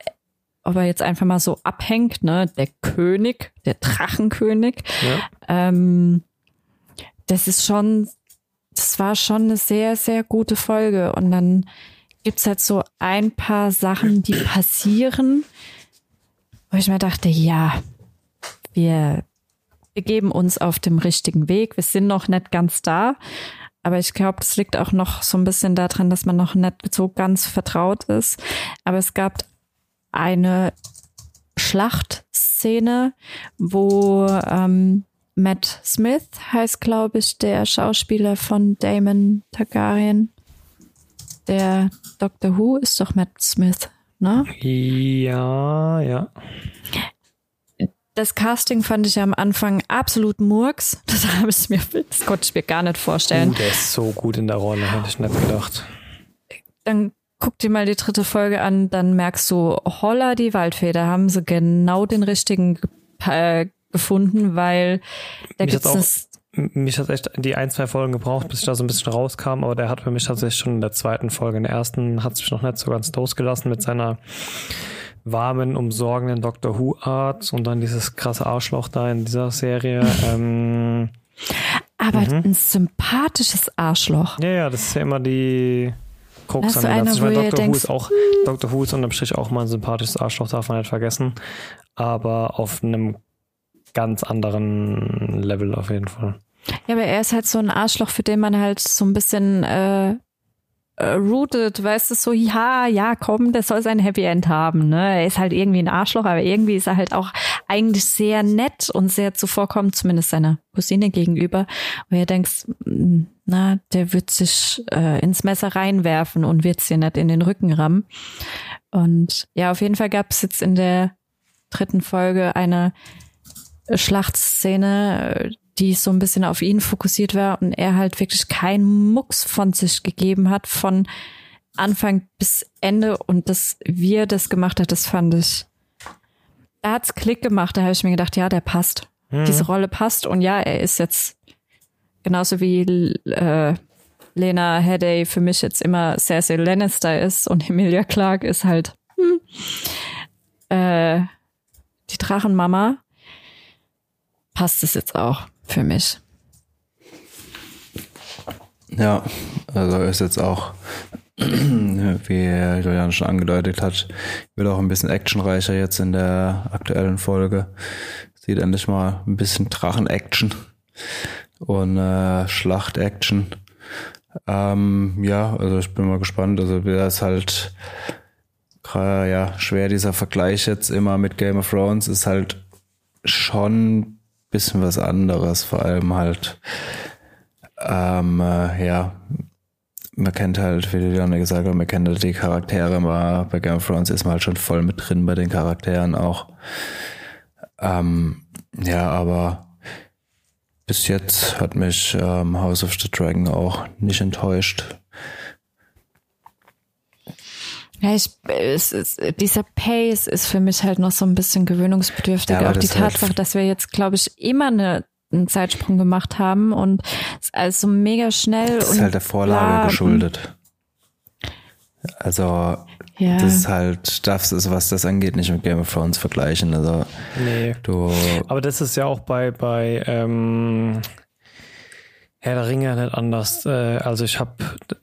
ob er jetzt einfach mal so abhängt, ne, der König, der Drachenkönig. Ja. Ähm, das ist schon das war schon eine sehr, sehr gute Folge. Und dann gibt's halt so ein paar Sachen, die passieren, wo ich mir dachte, ja, wir begeben uns auf dem richtigen Weg. Wir sind noch nicht ganz da. Aber ich glaube, das liegt auch noch so ein bisschen daran, dass man noch nicht so ganz vertraut ist. Aber es gab eine Schlachtszene, wo ähm, Matt Smith heißt, glaube ich, der Schauspieler von Damon Targaryen. Der Doctor Who ist doch Matt Smith, ne? Ja, ja. Das Casting fand ich am Anfang absolut Murks. Das habe ich mir, das konnte ich mir gar nicht vorstellen. Uh, der ist so gut in der Rolle, hätte ich nicht gedacht. Dann guck dir mal die dritte Folge an, dann merkst du, holla die Waldfeder, haben sie genau den richtigen äh, gefunden, weil da gibt es mich hat echt die ein, zwei Folgen gebraucht, bis ich da so ein bisschen rauskam, aber der hat für mich tatsächlich schon in der zweiten Folge, in der ersten hat es mich noch nicht so ganz losgelassen mit seiner warmen, umsorgenden Doctor Who Art und dann dieses krasse Arschloch da in dieser Serie. Ähm, aber mhm. ein sympathisches Arschloch. Ja, ja, das ist ja immer die Krux an der. Ich meine, Doctor Who denkst, ist auch, Doctor Who ist unterm Strich auch mal ein sympathisches Arschloch, darf man nicht vergessen. Aber auf einem ganz anderen Level auf jeden Fall. Ja, aber er ist halt so ein Arschloch, für den man halt so ein bisschen äh, äh, rooted, weißt du, so, ja, ja, komm, der soll sein Happy End haben, ne? Er ist halt irgendwie ein Arschloch, aber irgendwie ist er halt auch eigentlich sehr nett und sehr zuvorkommend, zumindest seiner Cousine gegenüber, wo er denkst, hm, na, der wird sich äh, ins Messer reinwerfen und wird sie nicht in den Rücken rammen. Und ja, auf jeden Fall gab es jetzt in der dritten Folge eine Schlachtszene, die so ein bisschen auf ihn fokussiert war und er halt wirklich keinen Mucks von sich gegeben hat, von Anfang bis Ende und dass wir das gemacht hat, das fand ich. Da hat's Klick gemacht, da habe ich mir gedacht, ja, der passt. Mhm. Diese Rolle passt und ja, er ist jetzt genauso wie äh, Lena Headey für mich jetzt immer Cersei Lannister ist und Emilia Clark ist halt hm, äh, die Drachenmama passt es jetzt auch für mich. Ja, also ist jetzt auch, wie Julian schon angedeutet hat, wird auch ein bisschen actionreicher jetzt in der aktuellen Folge. Sieht endlich mal ein bisschen Drachen-Action und äh, Schlacht-Action. Ähm, ja, also ich bin mal gespannt. Also wäre es halt ja schwer dieser Vergleich jetzt immer mit Game of Thrones ist halt schon bisschen was anderes, vor allem halt, ähm, äh, ja, man kennt halt, wie du ja gesagt hast, man kennt halt die Charaktere mal. Bei Game of Thrones ist man halt schon voll mit drin bei den Charakteren auch. Ähm, ja, aber bis jetzt hat mich ähm, House of the Dragon auch nicht enttäuscht. Ja, ich, es ist, dieser Pace ist für mich halt noch so ein bisschen gewöhnungsbedürftig. Ja, auch die halt- Tatsache, dass wir jetzt, glaube ich, immer eine, einen Zeitsprung gemacht haben und es ist alles so mega schnell. Das und ist halt der Vorlage und- geschuldet. Also, Ja. das ist halt, darfst du, was das angeht, nicht mit Game of Thrones vergleichen. Also, Nee. du, Aber das ist ja auch bei, bei ähm, Herr der Ringe nicht anders. Äh, also ich habe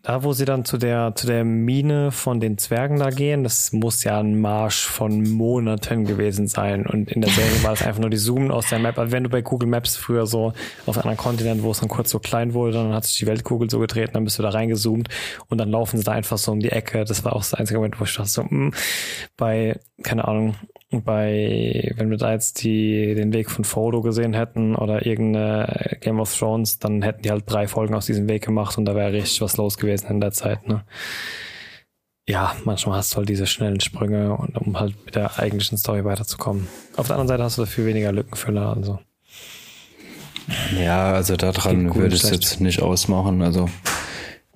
da, wo sie dann zu der zu der Mine von den Zwergen da gehen, das muss ja ein Marsch von Monaten gewesen sein. Und in der Serie war es einfach nur die Zoomen aus der Map. Also wenn du bei Google Maps früher so auf einem anderen Kontinent, wo es dann kurz so klein wurde, dann hat sich die Weltkugel so gedreht, dann bist du da reingezoomt und dann laufen sie da einfach so um die Ecke. Das war auch das einzige Moment, wo ich dachte so, mh, bei keine Ahnung, bei, wenn wir da jetzt die, den Weg von Frodo gesehen hätten oder irgendeine Game of Thrones, dann hätten die halt drei Folgen aus diesem Weg gemacht und da wäre richtig was los gewesen in der Zeit, ne? Ja, manchmal hast du halt diese schnellen Sprünge und um halt mit der eigentlichen Story weiterzukommen. Auf der anderen Seite hast du dafür weniger Lückenfüller, also. ja, also daran würde ich es jetzt nicht ausmachen. Also,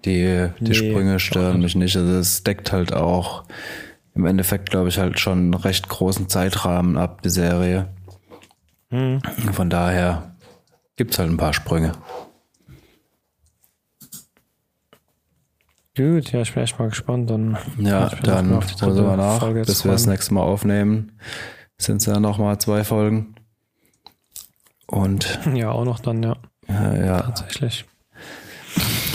die, die Nee, Sprünge stören mich nicht. Also, es deckt halt auch im Endeffekt, glaube ich, halt schon einen recht großen Zeitrahmen ab, die Serie. Hm. Von daher gibt's halt ein paar Sprünge. Gut, ja, ich bin echt mal gespannt. Dann Ja, dann holen wir nach, Folge bis wir das nächste Mal aufnehmen. Sind es ja nochmal zwei Folgen. Und Ja, auch noch dann, ja, äh, ja, tatsächlich.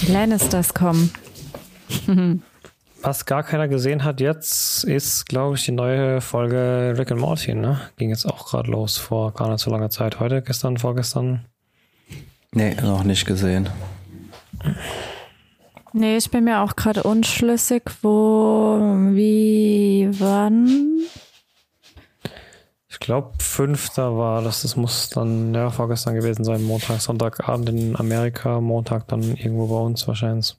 Die Lannisters kommen. Was gar keiner gesehen hat jetzt, ist, glaube ich, die neue Folge Rick and Morty, ne? Ging jetzt auch gerade los vor gar nicht so langer Zeit. Heute, gestern, vorgestern. nee, noch nicht gesehen. Nee, ich bin mir auch gerade unschlüssig, wo, wie, wann. Ich glaube, fünfter war das. Das muss dann, ja, vorgestern gewesen sein. Montag, Sonntagabend in Amerika, Montag dann irgendwo bei uns wahrscheinlich.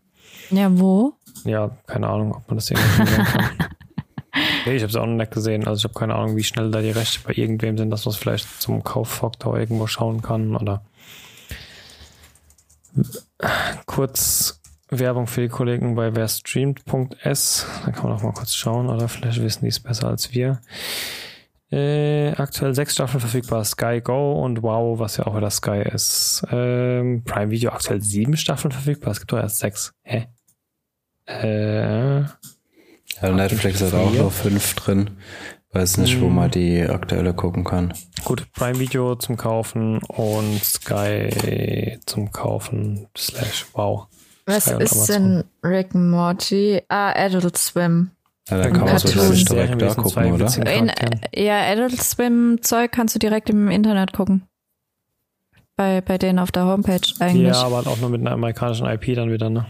Ja, wo? Ja, keine Ahnung, ob man das irgendwie kann. Nee, ich habe es auch noch nicht gesehen. Also ich habe keine Ahnung, wie schnell da die Rechte bei irgendwem sind, dass man es vielleicht zum Kauffaktor irgendwo schauen kann oder kurz Werbung für die Kollegen bei werstreamt.s. Da kann man auch mal kurz schauen oder vielleicht wissen die es besser als wir. Äh, aktuell sechs Staffeln verfügbar. Sky Go und Wow, was ja auch wieder Sky ist. Ähm, Prime Video aktuell sieben Staffeln verfügbar. Es gibt doch erst sechs. Hä? Äh, Ja, Netflix hat auch noch fünf drin. Weiß nicht, wo Hm. man die aktuelle gucken kann. gut, Prime Video zum Kaufen und Sky zum Kaufen slash Wow. Was Sky ist denn Rick and Morty? Ah, Adult Swim. Ja, da Ja, kann man Cartoon. wahrscheinlich direkt Serien da gucken, oder? In, Charakteren. ja, Adult Swim Zeug kannst du direkt im Internet gucken. Bei, bei denen auf der Homepage eigentlich. Ja, aber auch nur mit einer amerikanischen IP dann wieder, ne?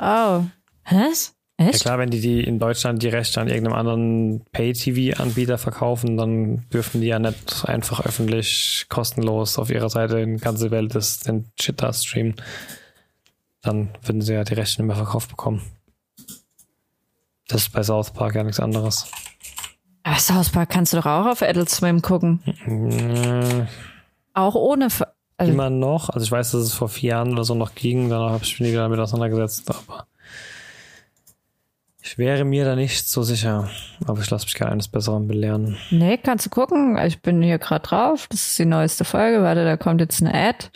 Oh. Was? Ja Echt? klar, wenn die, die in Deutschland die Rechte an irgendeinem anderen Pay-TV-Anbieter verkaufen, dann dürfen die ja nicht einfach öffentlich kostenlos auf ihrer Seite in ganze Welt das, den Shit da streamen. Dann würden sie ja die Rechte nicht mehr verkauft bekommen. Das ist bei South Park ja nichts anderes. Ah, South Park kannst du doch auch auf Adult Swim gucken. Auch ohne. Ver also, Immer noch. Also ich weiß, dass es vor vier Jahren oder so noch ging. Danach habe ich mich wieder damit auseinandergesetzt. Aber ich wäre mir da nicht so sicher. Aber ich lasse mich gerne eines Besseren belehren. nee, kannst du gucken. Ich bin hier gerade drauf. Das ist die neueste Folge. Warte, da kommt jetzt eine Ad.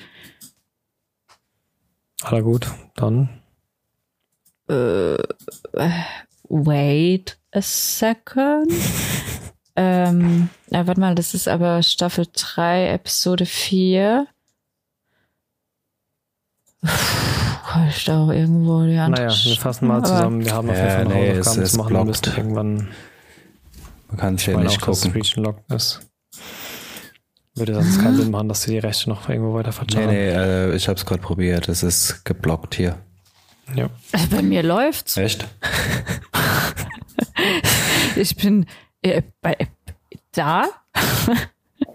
Aller gut. Dann Wait a second. ähm, ja, warte mal, das ist aber Staffel 3, Episode 4. Ich da auch irgendwo die andere. Naja, wir fassen mal zusammen. Wir haben auf jeden Fall noch nee, Hausaufgaben zu machen. Wir müssen irgendwann, Man kann es ich ja nicht auch, dass gucken. Region Locked ist. Würde sonst keinen Sinn machen, dass sie die Rechte noch irgendwo weiter Nee, verteilen. nee, äh, ich habe es gerade probiert. Es ist geblockt hier. Ja. Also bei mir läuft's. Echt? Ich bin äh, bei, da.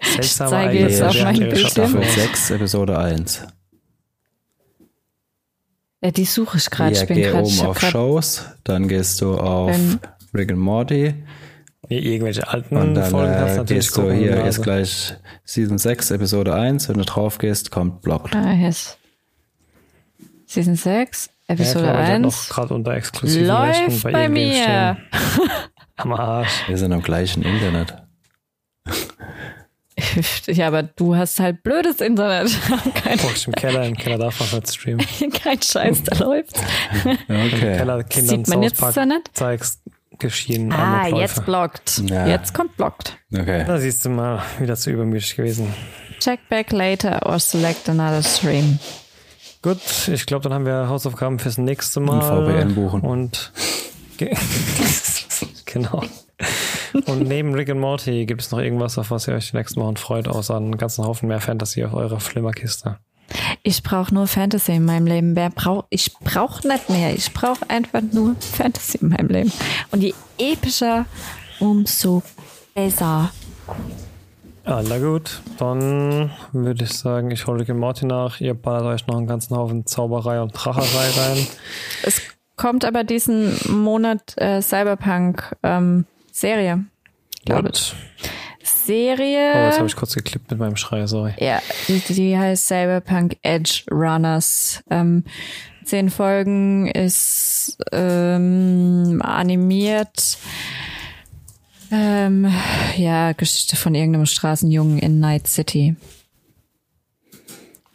Seltsame zeige jetzt auf mein Bildschirm. Staffel Staffeln. 6, Episode 1. Ja, die suche ich gerade. Ja, ich bin geh grad, oben auf Shows, dann gehst du auf Ähm. Rick and Morty irgendwelche alten und dann Folgen kannst du äh, natürlich gehst du hier, also. ist gleich Season 6, Episode 1, wenn du drauf gehst, kommt Blocked. Ah, yes. Season 6, ja, Episode klar, hat noch 1. gerade unter exklusiven Rechten Läuft bei, irgendwem mir. Am Arsch. Wir sind am gleichen Internet. Ja, aber du hast halt blödes Internet. kein, Boah, ich im Keller, im Keller darf man nicht streamen. kein Scheiß, da läuft. Im Okay. Keller Kindern Sieht man jetzt nicht. zeigst, geschehen Ah, jetzt blockt. Ja. Jetzt kommt blockt. Okay. Da siehst du mal, wieder zu übermütig gewesen. Check back later or select another stream. Gut, ich glaube, dann haben wir Hausaufgaben fürs nächste Mal. VPN buchen. Und ge- genau. Und neben Rick and Morty gibt es noch irgendwas, auf was ihr euch die nächsten Wochen freut, außer einen ganzen Haufen mehr Fantasy auf eurer Flimmerkiste. Ich brauche nur Fantasy in meinem Leben. Wer braucht? Ich brauche nicht mehr. Ich brauche einfach nur Fantasy in meinem Leben. Und je epischer, umso besser. Ah, na gut, dann würde ich sagen, ich hole Rick and Morty nach. Ihr ballert euch noch einen ganzen Haufen Zauberei und Dracherei rein. Es kommt aber diesen Monat äh, Cyberpunk ähm, Serie, glaube ich. Gut. Oh, Serie. jetzt habe ich kurz geklippt mit meinem Schrei, sorry. Ja, die, die heißt Cyberpunk Edge Runners. Ähm, zehn Folgen ist ähm, animiert. Ähm, ja, Geschichte von irgendeinem Straßenjungen in Night City.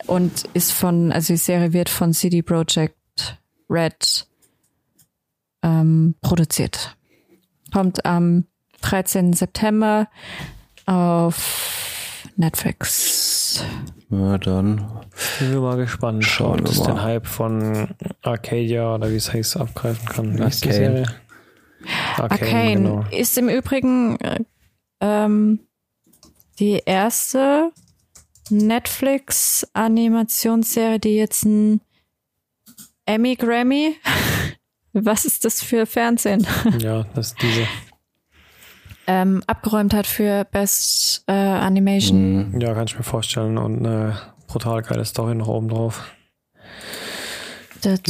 Und ist von, also die Serie wird von CD Projekt Red ähm, produziert. Kommt am 13. September auf Netflix. Ja, dann. Bin wir mal gespannt, Schauen ob es mal. den Hype von Arcadia oder wie es heißt abgreifen kann. Arcane. Serie? Arcane, Arcane genau. ist im Übrigen äh, ähm, die erste Netflix-Animationsserie, die jetzt ein Emmy Grammy. Was ist das für Fernsehen? Ja, das ist diese. ähm, abgeräumt hat für Best äh, Animation. Mhm. Ja, kann ich mir vorstellen. Und eine brutal geile Story noch oben drauf. That's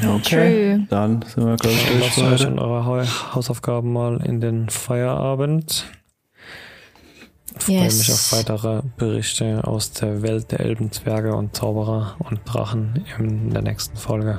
Gut. true. Dann sind wir, glaube ich, durch lasst für euch heute. und eure Hau- Hausaufgaben mal in den Feierabend. Ich freue Yes. mich auf weitere Berichte aus der Welt der Elbenzwerge und Zauberer und Drachen in der nächsten Folge.